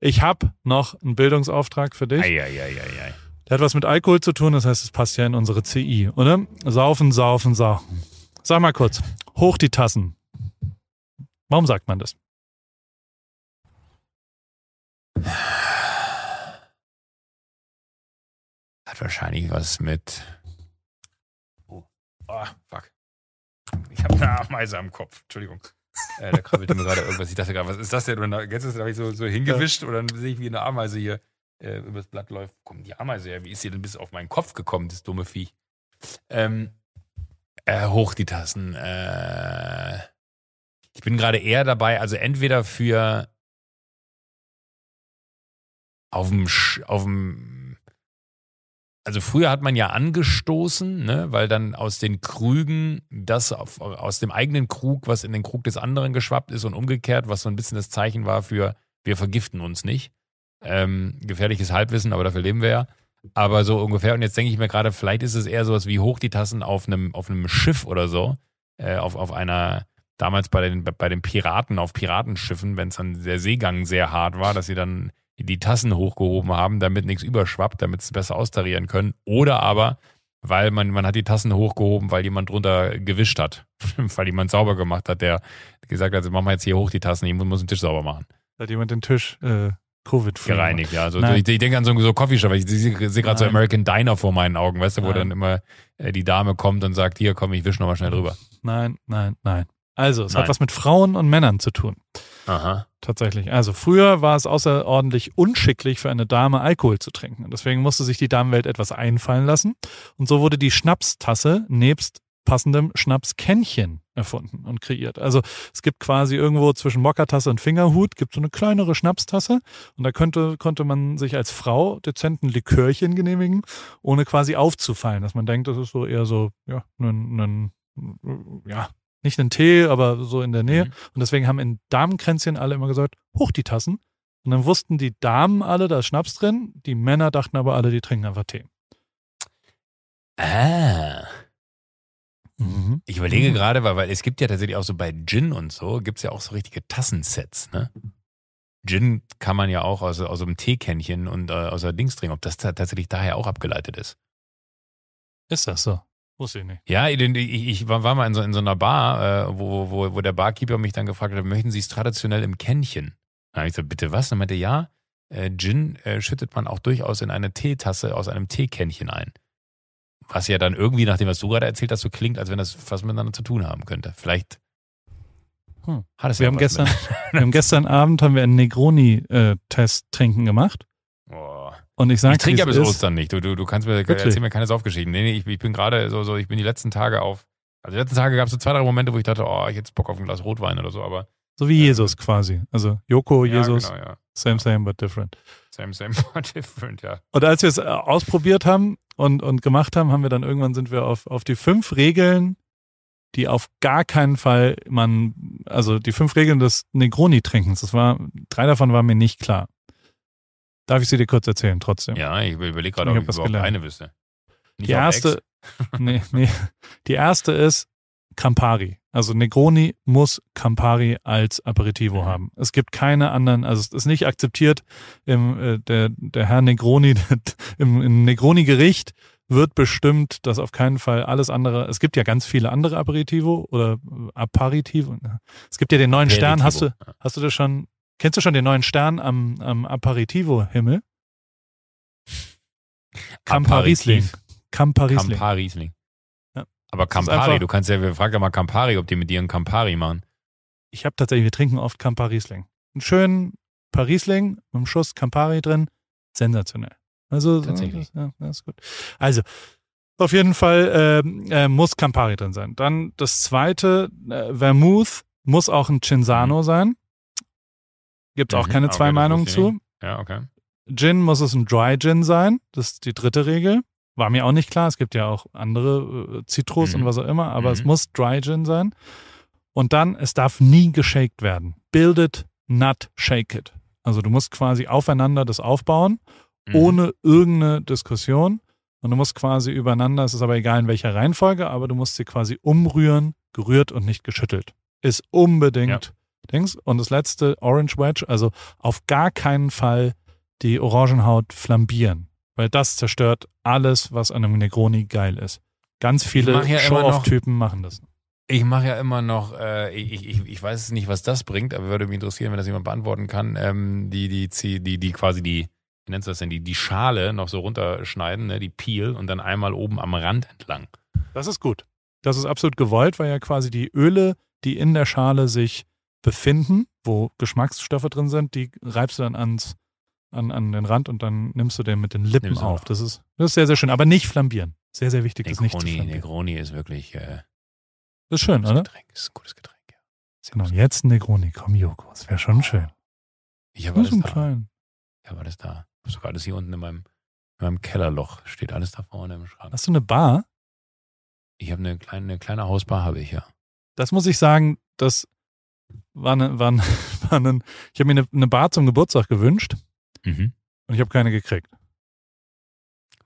Ich habe noch einen Bildungsauftrag für dich.
Eieieiei.
Der hat was mit Alkohol zu tun, das heißt, es passt ja in unsere CI, oder? Saufen, saufen, saufen. Sag mal kurz, hoch die Tassen. Warum sagt man das?
Hat wahrscheinlich was mit. Oh, oh fuck. Ich habe eine Ameise am Kopf. Entschuldigung. Äh, da krabbelte mir gerade irgendwas. Ich dachte gerade, was ist das denn? Und da, jetzt ist da hab ich so, so hingewischt und dann sehe ich, wie eine Ameise hier äh, übers Blatt läuft. Kommt die Ameise her? Wie ist sie denn bis auf meinen Kopf gekommen, das dumme Viech? Ähm, äh, hoch die Tassen. Äh, Ich bin gerade eher dabei, also entweder für auf dem, also früher hat man ja angestoßen, ne, weil dann aus den Krügen das auf, aus dem eigenen Krug, was in den Krug des anderen geschwappt ist und umgekehrt, was so ein bisschen das Zeichen war für, wir vergiften uns nicht. Ähm, gefährliches Halbwissen, aber dafür leben wir ja. Aber so ungefähr, und jetzt denke ich mir gerade, vielleicht ist es eher sowas wie hoch die Tassen auf einem, auf einem Schiff oder so, äh, auf, auf einer, damals bei den, bei den Piraten auf Piratenschiffen, wenn es dann der Seegang sehr hart war, dass sie dann die Tassen hochgehoben haben, damit nichts überschwappt, damit sie besser austarieren können. Oder aber, weil man, man hat die Tassen hochgehoben, weil jemand drunter gewischt hat. weil jemand sauber gemacht hat, der gesagt hat, machen wir jetzt hier hoch die Tassen, ich muss den Tisch sauber machen.
Hat jemand den Tisch äh, Covid-free
gereinigt, ja. Also ich, ich, denke an so, so Coffeeshop, ich sehe seh gerade so American Diner vor meinen Augen, weißt du, wo nein. dann immer äh, die Dame kommt und sagt, hier komm, ich wisch nochmal schnell drüber.
Nein, nein, nein. Also, es nein. hat was mit Frauen und Männern zu tun.
Aha.
Tatsächlich. Also früher war es außerordentlich unschicklich für eine Dame Alkohol zu trinken. Deswegen musste sich die Damenwelt etwas einfallen lassen. Und so wurde die Schnapstasse nebst passendem Schnapskännchen erfunden und kreiert. Also es gibt quasi irgendwo zwischen Mokkatasse und Fingerhut gibt so eine kleinere Schnapstasse und da könnte, konnte man sich als Frau dezenten Likörchen genehmigen, ohne quasi aufzufallen, dass man denkt, das ist so eher so, ja, ein, ein ja, nicht einen Tee, aber so in der Nähe. Mhm. Und deswegen haben in Damenkränzchen alle immer gesagt, hoch die Tassen. Und dann wussten die Damen alle, da ist Schnaps drin. Die Männer dachten aber alle, die trinken einfach Tee.
Ah. Mhm. Ich überlege mhm. gerade, weil, weil es gibt ja tatsächlich auch so bei Gin und so, gibt es ja auch so richtige Tassensets, ne? Gin kann man ja auch aus, aus einem Teekännchen und äh, aus der Dings trinken, ob das tatsächlich daher auch abgeleitet ist.
Ist das so? Wusste ich nicht.
Ja, ich, ich war, mal in so, in so einer Bar, äh, wo, wo, wo der Barkeeper mich dann gefragt hat, möchten Sie es traditionell im Kännchen? Dann habe ich gesagt, bitte was? Dann meinte ja, äh, Gin äh, schüttet man auch durchaus in eine Teetasse aus einem Teekännchen ein. Was ja dann irgendwie, nach dem, was du gerade erzählt hast, so klingt, als wenn das was miteinander zu tun haben könnte. Vielleicht
hm. hat es wir, haben gestern, wir haben gestern Abend haben wir einen Negroni-Test trinken gemacht. Und ich sage,
ich trinke ja bis Ostern nicht. Du, du, du kannst mir Wirklich? erzähl mir keine Saufgeschichten. Nee, nee, ich, ich bin gerade so, so, ich bin die letzten Tage auf. Also die letzten Tage gab es so zwei, drei Momente, wo ich dachte, oh, ich hätte Bock auf ein Glas Rotwein oder so, aber.
So wie Jesus quasi. Also Joko, ja, Jesus. Genau, ja. Same, same, but different.
Same, same, but different, ja.
Und als wir es äh, ausprobiert haben und, und gemacht haben, haben wir dann irgendwann sind wir auf, auf die fünf Regeln, die auf gar keinen Fall man, also die fünf Regeln des Negroni-Trinkens, das war, drei davon waren mir nicht klar. Darf ich sie dir kurz erzählen trotzdem?
Ja, ich überlege gerade, ob ich, überhaupt gelernt. eine wüsste.
Nicht die erste, nee, nee, die erste ist Campari. Also Negroni muss Campari als Aperitivo mhm. haben. Es gibt keine anderen, also es ist nicht akzeptiert, im, äh, der, der Herr Negroni, im, im Negroni-Gericht wird bestimmt, dass auf keinen Fall alles andere, es gibt ja ganz viele andere Aperitivo oder Aperitivo. Es gibt ja den neuen Aperitivo. Stern, hast du, hast du das schon Kennst du schon den neuen Stern am, am Aperitivo-Himmel? Campari-Riesling.
Campari-Riesling. Campari-Riesling. Ja. Aber Campari, du kannst ja, wir fragen ja mal Campari, ob die mit dir einen Campari machen.
Ich habe tatsächlich, wir trinken oft Campari-Riesling. Einen schönen Parisling mit einem Schuss Campari drin. Sensationell. Also,
Tatsächlich.
Ja, das ist gut. Also, auf jeden Fall äh, äh, muss Campari drin sein. Dann das zweite, äh, Vermouth muss auch ein Cinzano mhm. sein. Gibt es auch mhm, keine zwei Meinungen zu.
Ja, okay.
Gin muss es ein Dry Gin sein. Das ist die dritte Regel. War mir auch nicht klar. Es gibt ja auch andere äh, Zitrus mhm. und was auch immer, aber mhm. es muss Dry Gin sein. Und dann, es darf nie geshaked werden. Build it, not shake it. Also du musst quasi aufeinander das aufbauen, mhm. ohne irgendeine Diskussion. Und du musst quasi übereinander, es ist aber egal in welcher Reihenfolge, aber du musst sie quasi umrühren, gerührt und nicht geschüttelt. Ist unbedingt Dings. Und das letzte, Orange Wedge, also auf gar keinen Fall die Orangenhaut flambieren, weil das zerstört alles, was an einem Negroni geil ist. Ganz viele ja Show-Off-Typen machen das.
Ich mache ja immer noch, äh, ich, ich, ich weiß nicht, was das bringt, aber würde mich interessieren, wenn das jemand beantworten kann, ähm, die, die, die, die quasi die, wie nennst du das denn, die, die Schale noch so runterschneiden, ne, die Peel und dann einmal oben am Rand entlang.
Das ist gut. Das ist absolut gewollt, weil ja quasi die Öle, die in der Schale sich befinden, wo Geschmacksstoffe drin sind, die reibst du dann ans, an, an den Rand und dann nimmst du den mit den Lippen nimmst auf. Das ist, das ist sehr, sehr schön. Aber nicht flambieren. Sehr, sehr wichtig,
Negroni,
das nicht zu
flambieren. Negroni ist wirklich. Äh,
das ist schön, oder?
Getränk. Das ist ein gutes Getränk, ja. Sehr
Genau, jetzt ein Negroni. Komm, Joko, das wäre schon schön.
Ich habe alles da. Ich habe alles da. Ich habe sogar alles hier unten in meinem, in meinem Kellerloch. Steht alles da vorne im Schrank.
Hast du eine Bar?
Ich habe eine kleine, eine kleine Hausbar, habe ich ja.
Das muss ich sagen, das war eine, war eine, war eine ich habe mir eine, eine Bar zum Geburtstag gewünscht
Mhm.
und ich habe keine gekriegt.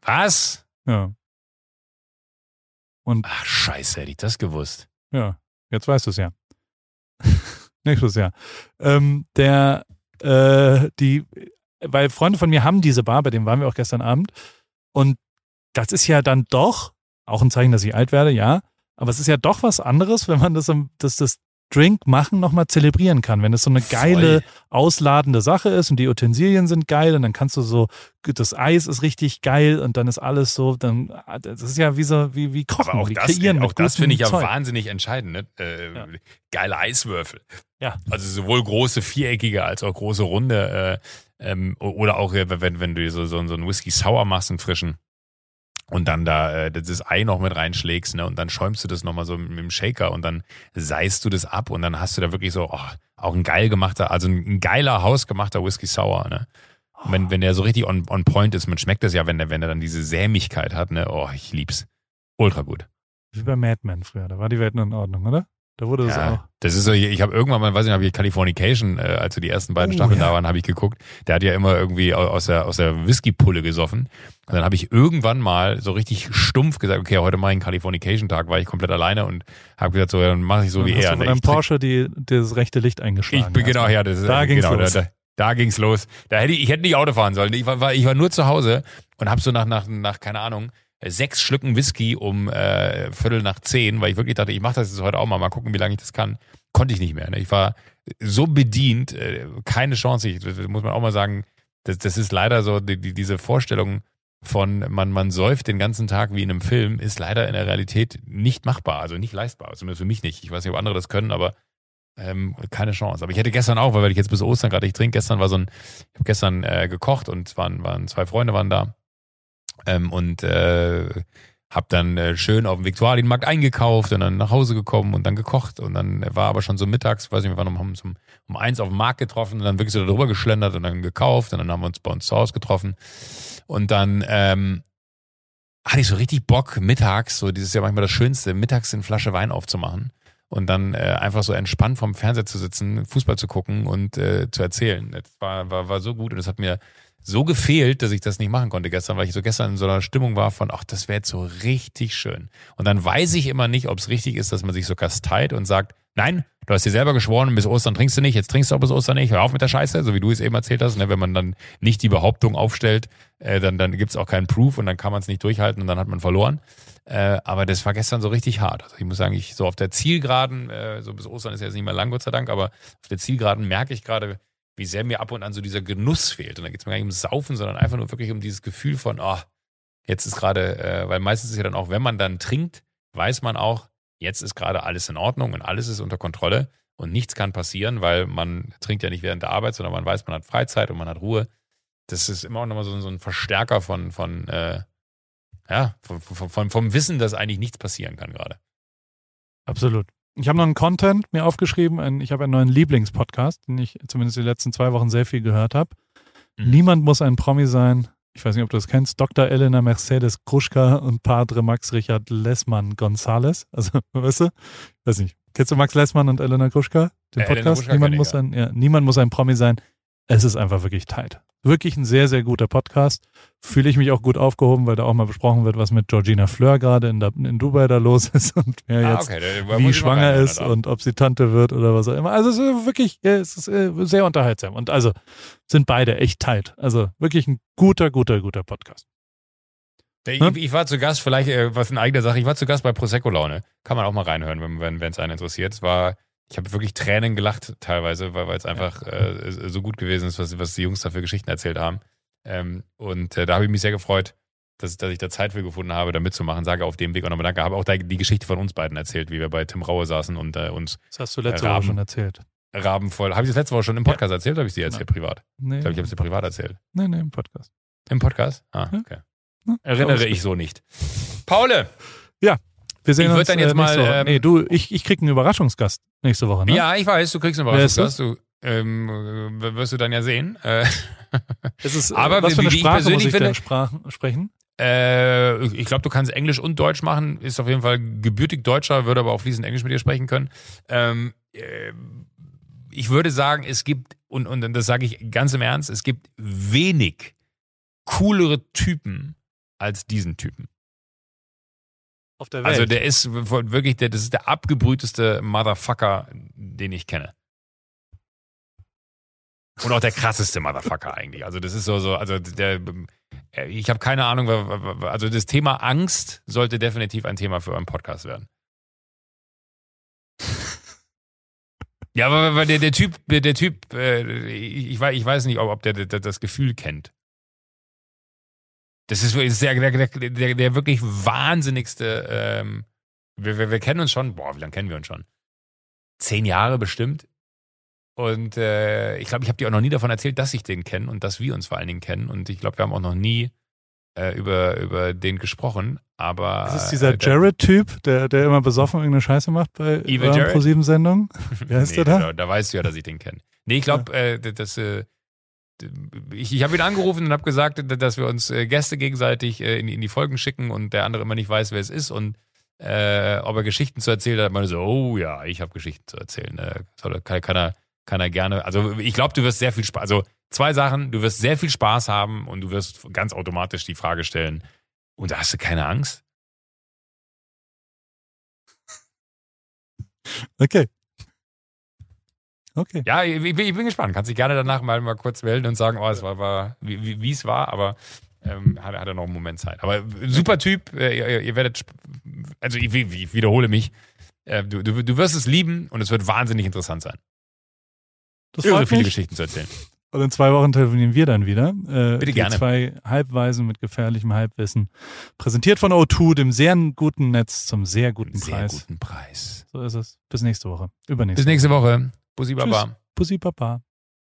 Was?
Ja,
Ach, scheiße, hätte ich das gewusst.
ja, jetzt weißt du es ja. Nächstes Jahr. Ähm, der, äh, die, weil Freunde von mir haben diese Bar, bei dem waren wir auch gestern Abend und das ist ja dann doch auch ein Zeichen, dass ich alt werde, ja, aber es ist ja doch was anderes, wenn man das, das, das Drink machen nochmal zelebrieren kann. Wenn es so eine geile, ausladende Sache ist und die Utensilien sind geil und dann kannst du so, das Eis ist richtig geil und dann ist alles so, dann, das ist ja wie so, wie, wie kochen,
Aber auch
wie
das,
kreieren
auch das finde ich ja
Zeug.
wahnsinnig entscheidend. Ne? Äh,
Ja.
Geile Eiswürfel.
Ja.
Also sowohl große viereckige als auch große runde. Äh, ähm, oder auch, wenn, wenn du so, so, so einen Whisky Sour machst, einen frischen, und dann da äh, das Ei noch mit reinschlägst, ne? Und dann schäumst du das nochmal so mit dem Shaker und dann seist du das ab und dann hast du da wirklich so, oh, auch ein geil gemachter, also ein, geiler hausgemachter Whisky Sour, ne? Und wenn, wenn der so richtig on, on point ist, man schmeckt das ja, wenn der, wenn der dann diese Sämigkeit hat, ne? Oh, ich lieb's. Ultra gut.
Wie bei Mad Men früher, da war die Welt nur in Ordnung, oder? Da wurde das auch.
Ja, das ist so, ich habe irgendwann mal, weiß nicht, habe ich Californication, äh, als so die ersten beiden
Oh,
Staffeln
ja.
da waren, habe ich geguckt. Der hat ja immer irgendwie au- aus der, aus der Whisky-Pulle gesoffen. Und dann habe ich irgendwann mal so richtig stumpf gesagt, okay, heute mache ich einen Californication-Tag, war ich komplett alleine und habe gesagt, so, dann mache ich so
Dann
wie
hast
er.
du von
ne? Ich trink-
Porsche die, das rechte Licht eingeschlagen.
Ich bin genau, ja, das ist,
Da
äh,
ging's
genau,
los.
Da, da, da ging's los. Da hätte ich, ich hätte nicht Auto fahren sollen. Ich war, war, ich war nur zu Hause und habe so nach, nach, nach, keine Ahnung, sechs Schlücken Whisky um äh, Viertel nach zehn, weil ich wirklich dachte, ich mache das jetzt heute auch mal, mal gucken, wie lange ich das kann. Konnte ich nicht mehr. Ne? Ich war so bedient, äh, keine Chance. Ich, das muss man auch mal sagen, das, das ist leider so, die, die, diese Vorstellung von man, man säuft den ganzen Tag wie in einem Film, ist leider in der Realität nicht machbar, also nicht leistbar, zumindest für mich nicht. Ich weiß nicht, ob andere das können, aber ähm, keine Chance. Aber ich hätte gestern auch, weil ich jetzt bis Ostern gerade nicht trinke, gestern war so ein, ich habe gestern äh, gekocht und waren, waren zwei Freunde waren da ähm, und äh, hab dann äh, schön auf dem Viktualienmarkt eingekauft und dann nach Hause gekommen und dann gekocht und dann war aber schon so mittags, weiß nicht, wir waren um, um, um eins auf dem Markt getroffen und dann wirklich so darüber geschlendert und dann gekauft und dann haben wir uns bei uns zu Hause getroffen und dann ähm, hatte ich so richtig Bock mittags, so dieses ist ja manchmal das Schönste, mittags eine Flasche Wein aufzumachen und dann äh, einfach so entspannt vorm Fernseher zu sitzen, Fußball zu gucken und äh, zu erzählen. Das war, war, war so gut und es hat mir so gefehlt, dass ich das nicht machen konnte gestern, weil ich so gestern in so einer Stimmung war von, ach, das wäre jetzt so richtig schön. Und dann weiß ich immer nicht, ob es richtig ist, dass man sich so kasteit und sagt, nein, du hast dir selber geschworen, bis Ostern trinkst du nicht, jetzt trinkst du auch bis Ostern nicht, hör auf mit der Scheiße, so wie du es eben erzählt hast. Ne? Wenn man dann nicht die Behauptung aufstellt, äh, dann, dann gibt's auch keinen Proof und dann kann man es nicht durchhalten und dann hat man verloren. Äh, aber das war gestern so richtig hart. Also ich muss sagen, ich so auf der Zielgeraden, äh, so bis Ostern ist ja jetzt nicht mehr lang, Gott sei Dank, aber auf der Zielgeraden merke ich gerade, wie sehr mir ab und an so dieser Genuss fehlt. Und da geht es mir gar nicht ums Saufen, sondern einfach nur wirklich um dieses Gefühl von, oh, jetzt ist gerade, äh, weil meistens ist ja dann auch, wenn man dann trinkt, weiß man auch, jetzt ist gerade alles in Ordnung und alles ist unter Kontrolle und nichts kann passieren, weil man trinkt ja nicht während der Arbeit, sondern man weiß, man hat Freizeit und man hat Ruhe. Das ist immer auch nochmal so, so ein Verstärker von, von äh, ja, von, von, von, vom Wissen, dass eigentlich nichts passieren kann gerade.
Absolut. Ich habe noch einen Content mir aufgeschrieben. Ein, ich habe einen neuen Lieblingspodcast, den ich zumindest die letzten zwei Wochen sehr viel gehört habe.
Mhm.
Niemand muss ein Promi sein. Ich weiß nicht, ob du das kennst. Dr. Elena Mercedes Kruschka und Padre Max Richard Lessmann Gonzales. Also, weißt du? Weiß nicht. Kennst du Max Lessmann und Elena Kruschka? Den
Äh,
Podcast? Niemand, muss ein, ja, niemand muss ein Promi sein. Es ist einfach wirklich tight. Wirklich ein sehr, sehr guter Podcast. Fühle ich mich auch gut aufgehoben, weil da auch mal besprochen wird, was mit Georgina Fleur gerade in, in Dubai da los ist und wer
Ah,
jetzt
okay,
wie
ich
schwanger ist und ob sie Tante wird oder was auch immer. Also es ist wirklich, ja, es ist äh, sehr unterhaltsam. Und also sind beide echt tight. Also wirklich ein guter, guter, guter Podcast.
Ich,
Ne?
ich war zu Gast, vielleicht äh, was in eigener Sache, ich war zu Gast bei Prosecco Laune. Kann man auch mal reinhören, wenn wenn wenn, es einen interessiert. Es war, ich habe wirklich Tränen gelacht teilweise, weil es einfach äh, so gut gewesen ist, was, was die Jungs da für Geschichten erzählt haben. Ähm, und äh, da habe ich mich sehr gefreut, dass, dass ich da Zeit für gefunden habe, da mitzumachen. Sage auf dem Weg auch nochmal Danke. Habe auch da die Geschichte von uns beiden erzählt, wie wir bei Tim Raue saßen und äh, uns
Das hast du letzte
Raben.
Woche schon erzählt.
rabenvoll. Habe ich das letzte Woche schon im Podcast erzählt oder habe ich es dir erzählt privat?
Nee,
Ich glaube, ich habe dir privat erzählt.
nee, nee, im Podcast.
Im Podcast? Ah,
Ja.
okay.
Ja,
Erinnere ich so nicht. Paule!
Ja. Wir sehen
Ich
uns
dann jetzt
äh,
mal, ähm,
nee, du, ich, ich krieg einen Überraschungsgast nächste Woche, ne?
Ja, ich weiß, du kriegst einen Überraschungsgast. Du, ähm, äh, wirst du dann ja sehen. Äh,
Es ist, äh,
Aber
was für
wie-
eine
wie ich
Sprache muss
persönlich
ich denn
finde-
sprechen?
Äh, ich glaube, du kannst Englisch und Deutsch machen. Ist auf jeden Fall gebürtig Deutscher, würde aber auch fließend Englisch mit dir sprechen können. Ähm, äh, ich würde sagen, es gibt, und, und das sage ich ganz im Ernst, es gibt wenig coolere Typen als diesen Typen.
Auf der Welt.
Also der ist wirklich, der, das ist der abgebrühteste Motherfucker, den ich kenne. Und auch der krasseste Motherfucker eigentlich. Also das ist so, so also der, äh, ich habe keine Ahnung, also das Thema Angst sollte definitiv ein Thema für euren Podcast werden. Ja, aber weil der, der Typ, der, der Typ, äh, ich, ich weiß- ich weiß nicht, ob, ob der, der das Gefühl kennt. Das ist, ist der, der, der, der, wirklich wahnsinnigste. Ähm, wir, wir, wir kennen uns schon, boah, wie lange kennen wir uns schon? Zehn Jahre bestimmt. Und äh, ich glaube, ich habe dir auch noch nie davon erzählt, dass ich den kenne und dass wir uns vor allen Dingen kennen. Und ich glaube, wir haben auch noch nie äh, über, über den gesprochen. Aber
das ist dieser
äh,
Jared-Typ, der, der immer besoffen irgendeine Scheiße macht bei
Evil Jared?
ProSieben-Sendung. Wer heißt
nee,
der da?
Da, da weißt du ja, dass ich den kenne. Nee, ich glaube, äh, das, äh, ich, ich habe ihn angerufen und habe gesagt, dass wir uns äh, Gäste gegenseitig äh, in, in die Folgen schicken und der andere immer nicht weiß, wer es ist und äh, ob er Geschichten zu erzählen hat. Man so, oh ja, ich habe Geschichten zu erzählen. Äh, kann, kann, er, kann er gerne. Also ich glaube, du wirst sehr viel Spaß. Also zwei Sachen, du wirst sehr viel Spaß haben und du wirst ganz automatisch die Frage stellen. Und da hast du keine Angst?
Okay. Okay.
Ja, ich, ich bin, gespannt. Kannst dich gerne danach mal, mal kurz melden und sagen, oh, es war, war wie, wie- es war, aber ähm, hat, hat er noch einen Moment Zeit. Aber super Typ, äh, ihr, ihr werdet, also ich, ich, wiederhole mich, äh, du, du, du wirst es lieben und es wird wahnsinnig interessant sein.
Das freut
viele
mich.
Geschichten zu erzählen.
Und in zwei Wochen telefonieren wir dann wieder. Äh,
Bitte gerne.
Zwei Halbweisen mit gefährlichem Halbwissen. Präsentiert von O2, dem sehr guten Netz zum sehr guten
Sehr
Preis.
guten Preis.
So ist es. Bis nächste Woche. Übernächste
Bis nächste Woche. Bussi Baba.
Pussy Papa.